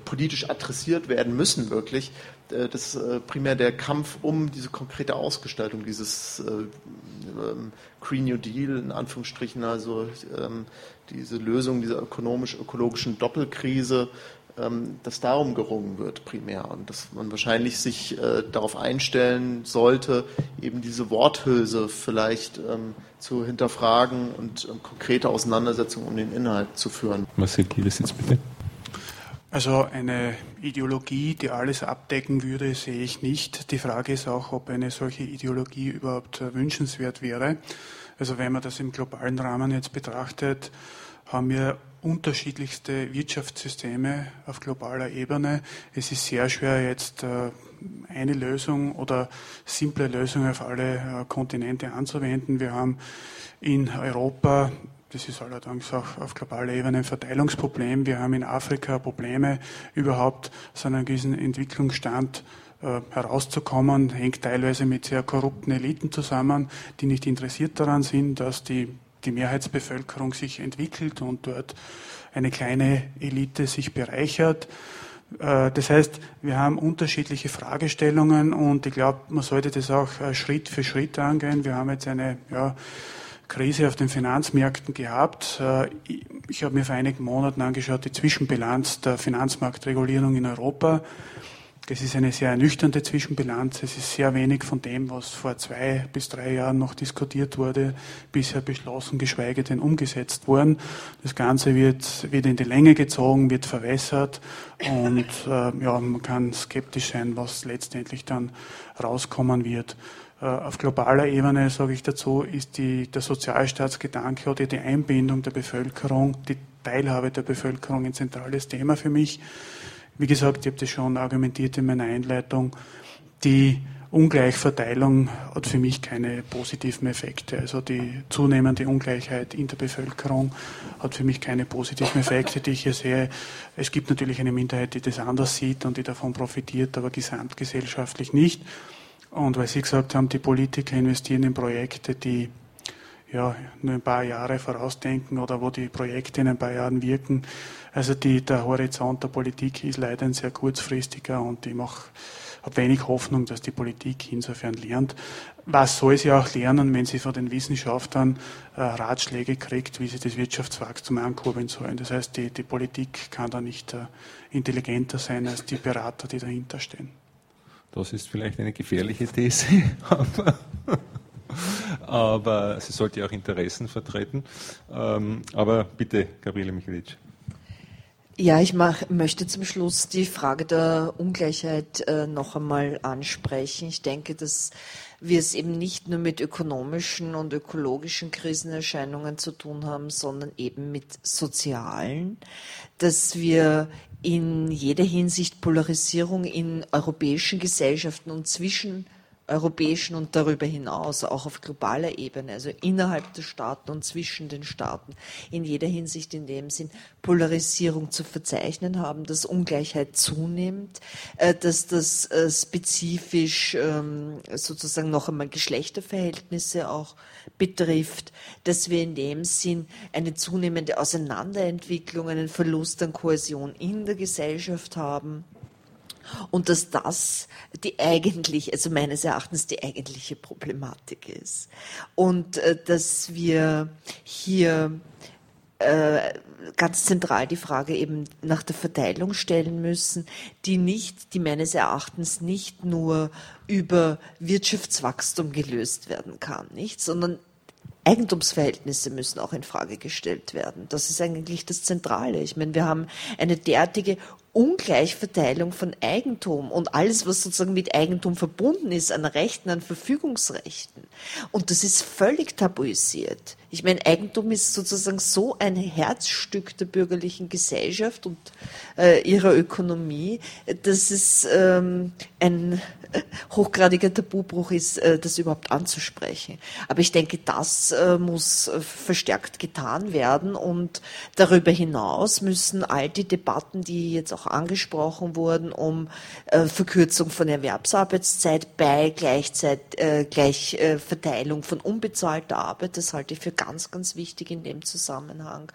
politisch adressiert werden müssen, wirklich. Äh, das ist primär der Kampf um diese konkrete Ausgestaltung dieses äh, ähm, Green New Deal, in Anführungsstrichen, also ähm, diese Lösung dieser ökonomisch-ökologischen Doppelkrise, ähm, dass darum gerungen wird primär und dass man wahrscheinlich sich äh, darauf einstellen sollte, eben diese Worthülse vielleicht ähm, zu hinterfragen und ähm, konkrete Auseinandersetzungen um den Inhalt zu führen. Marcel Kieles jetzt bitte. Also eine Ideologie, die alles abdecken würde, sehe ich nicht. Die Frage ist auch, ob eine solche Ideologie überhaupt äh, wünschenswert wäre. Also wenn man das im globalen Rahmen jetzt betrachtet, haben wir unterschiedlichste Wirtschaftssysteme auf globaler Ebene. Es ist sehr schwer, jetzt äh, eine Lösung oder simple Lösungen auf alle äh, Kontinente anzuwenden. Wir haben in Europa das ist allerdings auch auf globaler Ebene ein Verteilungsproblem. Wir haben in Afrika Probleme, überhaupt einem gewissen Entwicklungsstand herauszukommen, hängt teilweise mit sehr korrupten Eliten zusammen, die nicht interessiert daran sind, dass die, die Mehrheitsbevölkerung sich entwickelt und dort eine kleine Elite sich bereichert. Äh, das heißt, wir haben unterschiedliche Fragestellungen und ich glaube, man sollte das auch äh, Schritt für Schritt angehen. Wir haben jetzt eine ja, Krise auf den Finanzmärkten gehabt. Äh, ich habe mir vor einigen Monaten angeschaut, die Zwischenbilanz der Finanzmarktregulierung in Europa. Das ist eine sehr ernüchternde Zwischenbilanz. Es ist sehr wenig von dem, was vor zwei bis drei Jahren noch diskutiert wurde, bisher beschlossen, geschweige denn umgesetzt worden. Das Ganze wird, wird in die Länge gezogen, wird verwässert und äh, ja, man kann skeptisch sein, was letztendlich dann rauskommen wird. Äh, auf globaler Ebene, sage ich dazu, ist die, der Sozialstaatsgedanke oder die Einbindung der Bevölkerung, die Teilhabe der Bevölkerung ein zentrales Thema für mich. Wie gesagt, ich habe das schon argumentiert in meiner Einleitung. Die Ungleichverteilung hat für mich keine positiven Effekte. Also die zunehmende Ungleichheit in der Bevölkerung hat für mich keine positiven Effekte, die ich hier sehe. Es gibt natürlich eine Minderheit, die das anders sieht und die davon profitiert, aber gesamtgesellschaftlich nicht. Und weil Sie gesagt haben, die Politiker investieren in Projekte, die ja, nur ein paar Jahre vorausdenken oder wo die Projekte in ein paar Jahren wirken. Also die, der Horizont der Politik ist leider ein sehr kurzfristiger und ich mache habe wenig Hoffnung, dass die Politik insofern lernt. Was soll sie auch lernen, wenn sie von den Wissenschaftlern äh, Ratschläge kriegt, wie sie das Wirtschaftswachstum ankurbeln sollen? Das heißt, die, die Politik kann da nicht äh, intelligenter sein als die Berater, die dahinter stehen. Das ist vielleicht eine gefährliche These, aber, aber sie sollte auch Interessen vertreten. Ähm, aber bitte, Gabriele Michelic. Ja, ich mach, möchte zum Schluss die Frage der Ungleichheit äh, noch einmal ansprechen. Ich denke, dass wir es eben nicht nur mit ökonomischen und ökologischen Krisenerscheinungen zu tun haben, sondern eben mit sozialen, dass wir in jeder Hinsicht Polarisierung in europäischen Gesellschaften und zwischen europäischen und darüber hinaus, auch auf globaler Ebene, also innerhalb der Staaten und zwischen den Staaten, in jeder Hinsicht in dem Sinn Polarisierung zu verzeichnen haben, dass Ungleichheit zunimmt, äh, dass das äh, spezifisch ähm, sozusagen noch einmal Geschlechterverhältnisse auch betrifft, dass wir in dem Sinn eine zunehmende Auseinanderentwicklung, einen Verlust an Kohäsion in der Gesellschaft haben und dass das die eigentlich, also meines Erachtens die eigentliche Problematik ist. Und äh, dass wir hier äh, ganz zentral die Frage eben nach der Verteilung stellen müssen, die nicht, die meines Erachtens nicht nur über Wirtschaftswachstum gelöst werden kann, nicht, sondern Eigentumsverhältnisse müssen auch in Frage gestellt werden. Das ist eigentlich das Zentrale. Ich meine, wir haben eine derartige Ungleichverteilung von Eigentum und alles, was sozusagen mit Eigentum verbunden ist, an Rechten, an Verfügungsrechten. Und das ist völlig tabuisiert. Ich meine, Eigentum ist sozusagen so ein Herzstück der bürgerlichen Gesellschaft und äh, ihrer Ökonomie, dass es ähm, ein hochgradiger Tabubruch ist, äh, das überhaupt anzusprechen. Aber ich denke, das äh, muss verstärkt getan werden und darüber hinaus müssen all die Debatten, die jetzt auch angesprochen wurden, um Verkürzung von Erwerbsarbeitszeit bei Gleichzeit, Gleichverteilung von unbezahlter Arbeit, das halte ich für ganz, ganz wichtig in dem Zusammenhang,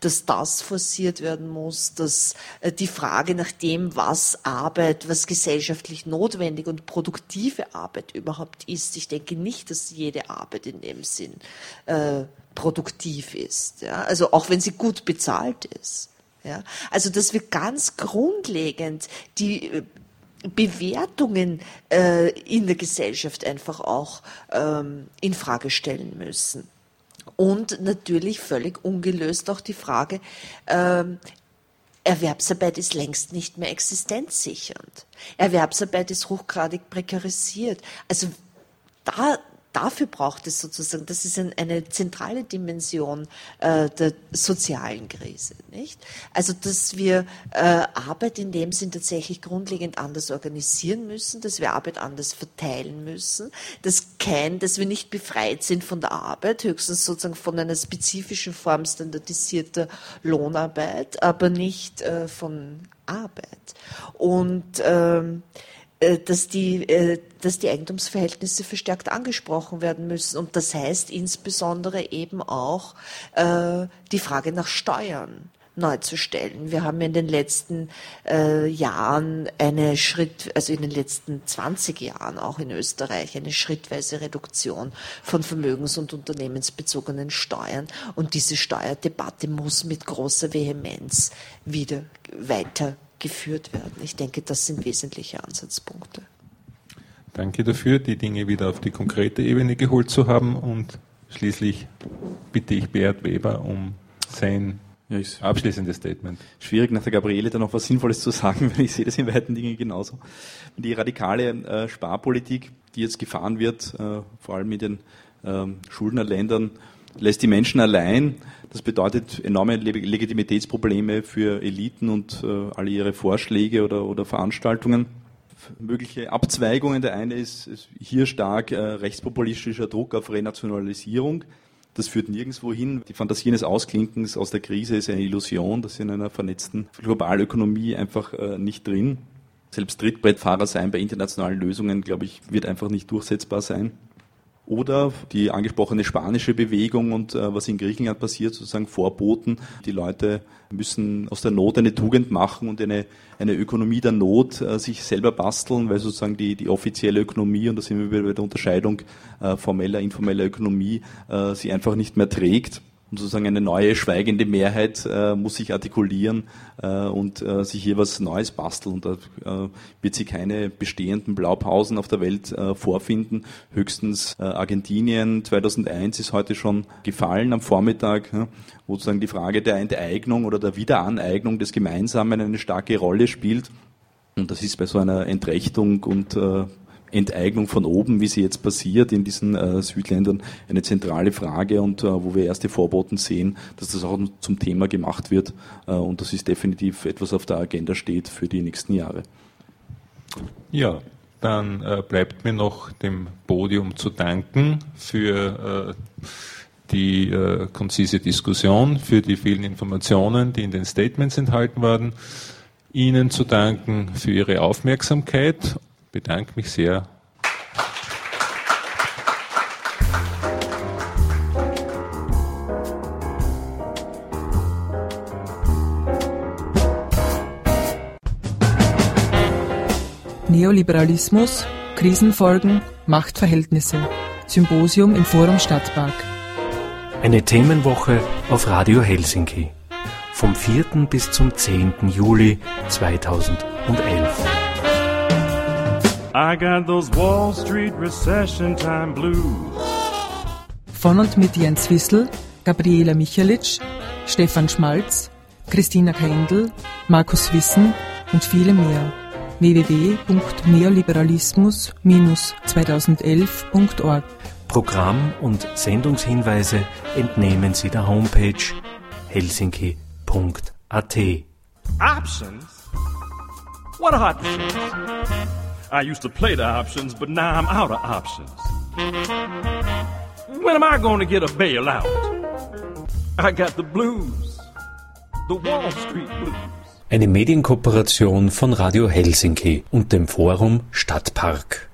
dass das forciert werden muss, dass die Frage nach dem, was Arbeit, was gesellschaftlich notwendig und produktive Arbeit überhaupt ist. Ich denke nicht, dass jede Arbeit in dem Sinn äh, produktiv ist. Ja? Also auch wenn sie gut bezahlt ist. Ja? Also dass wir ganz grundlegend die äh, Bewertungen äh, in der Gesellschaft einfach auch ähm, in Frage stellen müssen. Und natürlich völlig ungelöst auch die Frage, ähm, Erwerbsarbeit ist längst nicht mehr existenzsichernd. Erwerbsarbeit ist hochgradig prekarisiert. Also da dafür braucht es sozusagen, das ist ein, eine zentrale Dimension äh, der sozialen Krise, nicht? Also, dass wir äh, Arbeit in dem Sinn tatsächlich grundlegend anders organisieren müssen, dass wir Arbeit anders verteilen müssen, dass kein, dass wir nicht befreit sind von der Arbeit, höchstens sozusagen von einer spezifischen Form standardisierter Lohnarbeit, aber nicht äh, von Arbeit. Und ähm, äh, dass die, äh, dass die Eigentumsverhältnisse verstärkt angesprochen werden müssen. Und das heißt insbesondere eben auch äh, die Frage nach Steuern neu zu stellen. Wir haben in den letzten äh, Jahren eine Schritt, also in den letzten 20 Jahren auch in Österreich eine schrittweise Reduktion von vermögens- und unternehmensbezogenen Steuern. Und diese Steuerdebatte muss mit großer Vehemenz wieder weiter geführt werden. Ich denke, das sind wesentliche Ansatzpunkte. Danke dafür, die Dinge wieder auf die konkrete Ebene geholt zu haben und schließlich bitte ich Beat Weber um sein ja, abschließendes Statement. Schwierig nach der Gabriele da noch was Sinnvolles zu sagen, weil ich sehe das in weiten Dingen genauso. Die radikale äh, Sparpolitik, die jetzt gefahren wird, äh, vor allem in den äh, Schuldnerländern, lässt die Menschen allein. Das bedeutet enorme Legitimitätsprobleme für Eliten und äh, alle ihre Vorschläge oder, oder Veranstaltungen. Mögliche Abzweigungen. Der eine ist, ist hier stark äh, rechtspopulistischer Druck auf Renationalisierung. Das führt nirgendwo hin. Die Fantasie eines Ausklinkens aus der Krise ist eine Illusion. Das ist in einer vernetzten Globalökonomie einfach äh, nicht drin. Selbst Trittbrettfahrer sein bei internationalen Lösungen, glaube ich, wird einfach nicht durchsetzbar sein. Oder die angesprochene spanische Bewegung und äh, was in Griechenland passiert, sozusagen vorboten. Die Leute müssen aus der Not eine Tugend machen und eine, eine Ökonomie der Not äh, sich selber basteln, weil sozusagen die, die offizielle Ökonomie, und da sind wir wieder bei der Unterscheidung äh, formeller, informeller Ökonomie, äh, sie einfach nicht mehr trägt. Und sozusagen eine neue schweigende Mehrheit äh, muss sich artikulieren äh, und äh, sich hier was Neues basteln. Und da äh, wird sie keine bestehenden Blaupausen auf der Welt äh, vorfinden. Höchstens äh, Argentinien 2001 ist heute schon gefallen am Vormittag, wo sozusagen die Frage der Enteignung oder der Wiederaneignung des Gemeinsamen eine starke Rolle spielt. Und das ist bei so einer Entrechtung und Enteignung von oben, wie sie jetzt passiert in diesen äh, Südländern, eine zentrale Frage und äh, wo wir erste Vorboten sehen, dass das auch zum Thema gemacht wird äh, und das ist definitiv etwas auf der Agenda steht für die nächsten Jahre. Ja, dann äh, bleibt mir noch dem Podium zu danken für äh, die äh, konzise Diskussion, für die vielen Informationen, die in den Statements enthalten waren. Ihnen zu danken für Ihre Aufmerksamkeit. Ich bedanke mich sehr. Neoliberalismus, Krisenfolgen, Machtverhältnisse. Symposium im Forum Stadtpark. Eine Themenwoche auf Radio Helsinki. Vom 4. bis zum 10. Juli 2011. I got those Wall Street Recession Time Blues. Von und mit Jens Wissel, Gabriela Michalitsch, Stefan Schmalz, Christina Kendl, Markus Wissen und viele mehr www.neoliberalismus-2011.org. Programm- und Sendungshinweise entnehmen Sie der Homepage helsinki.at. Options? What options? I used to play the options, but now I'm out of options. When am I going to get a bailout? I got the blues, the Wall Street blues. Eine Medienkooperation von Radio Helsinki und dem Forum Stadtpark.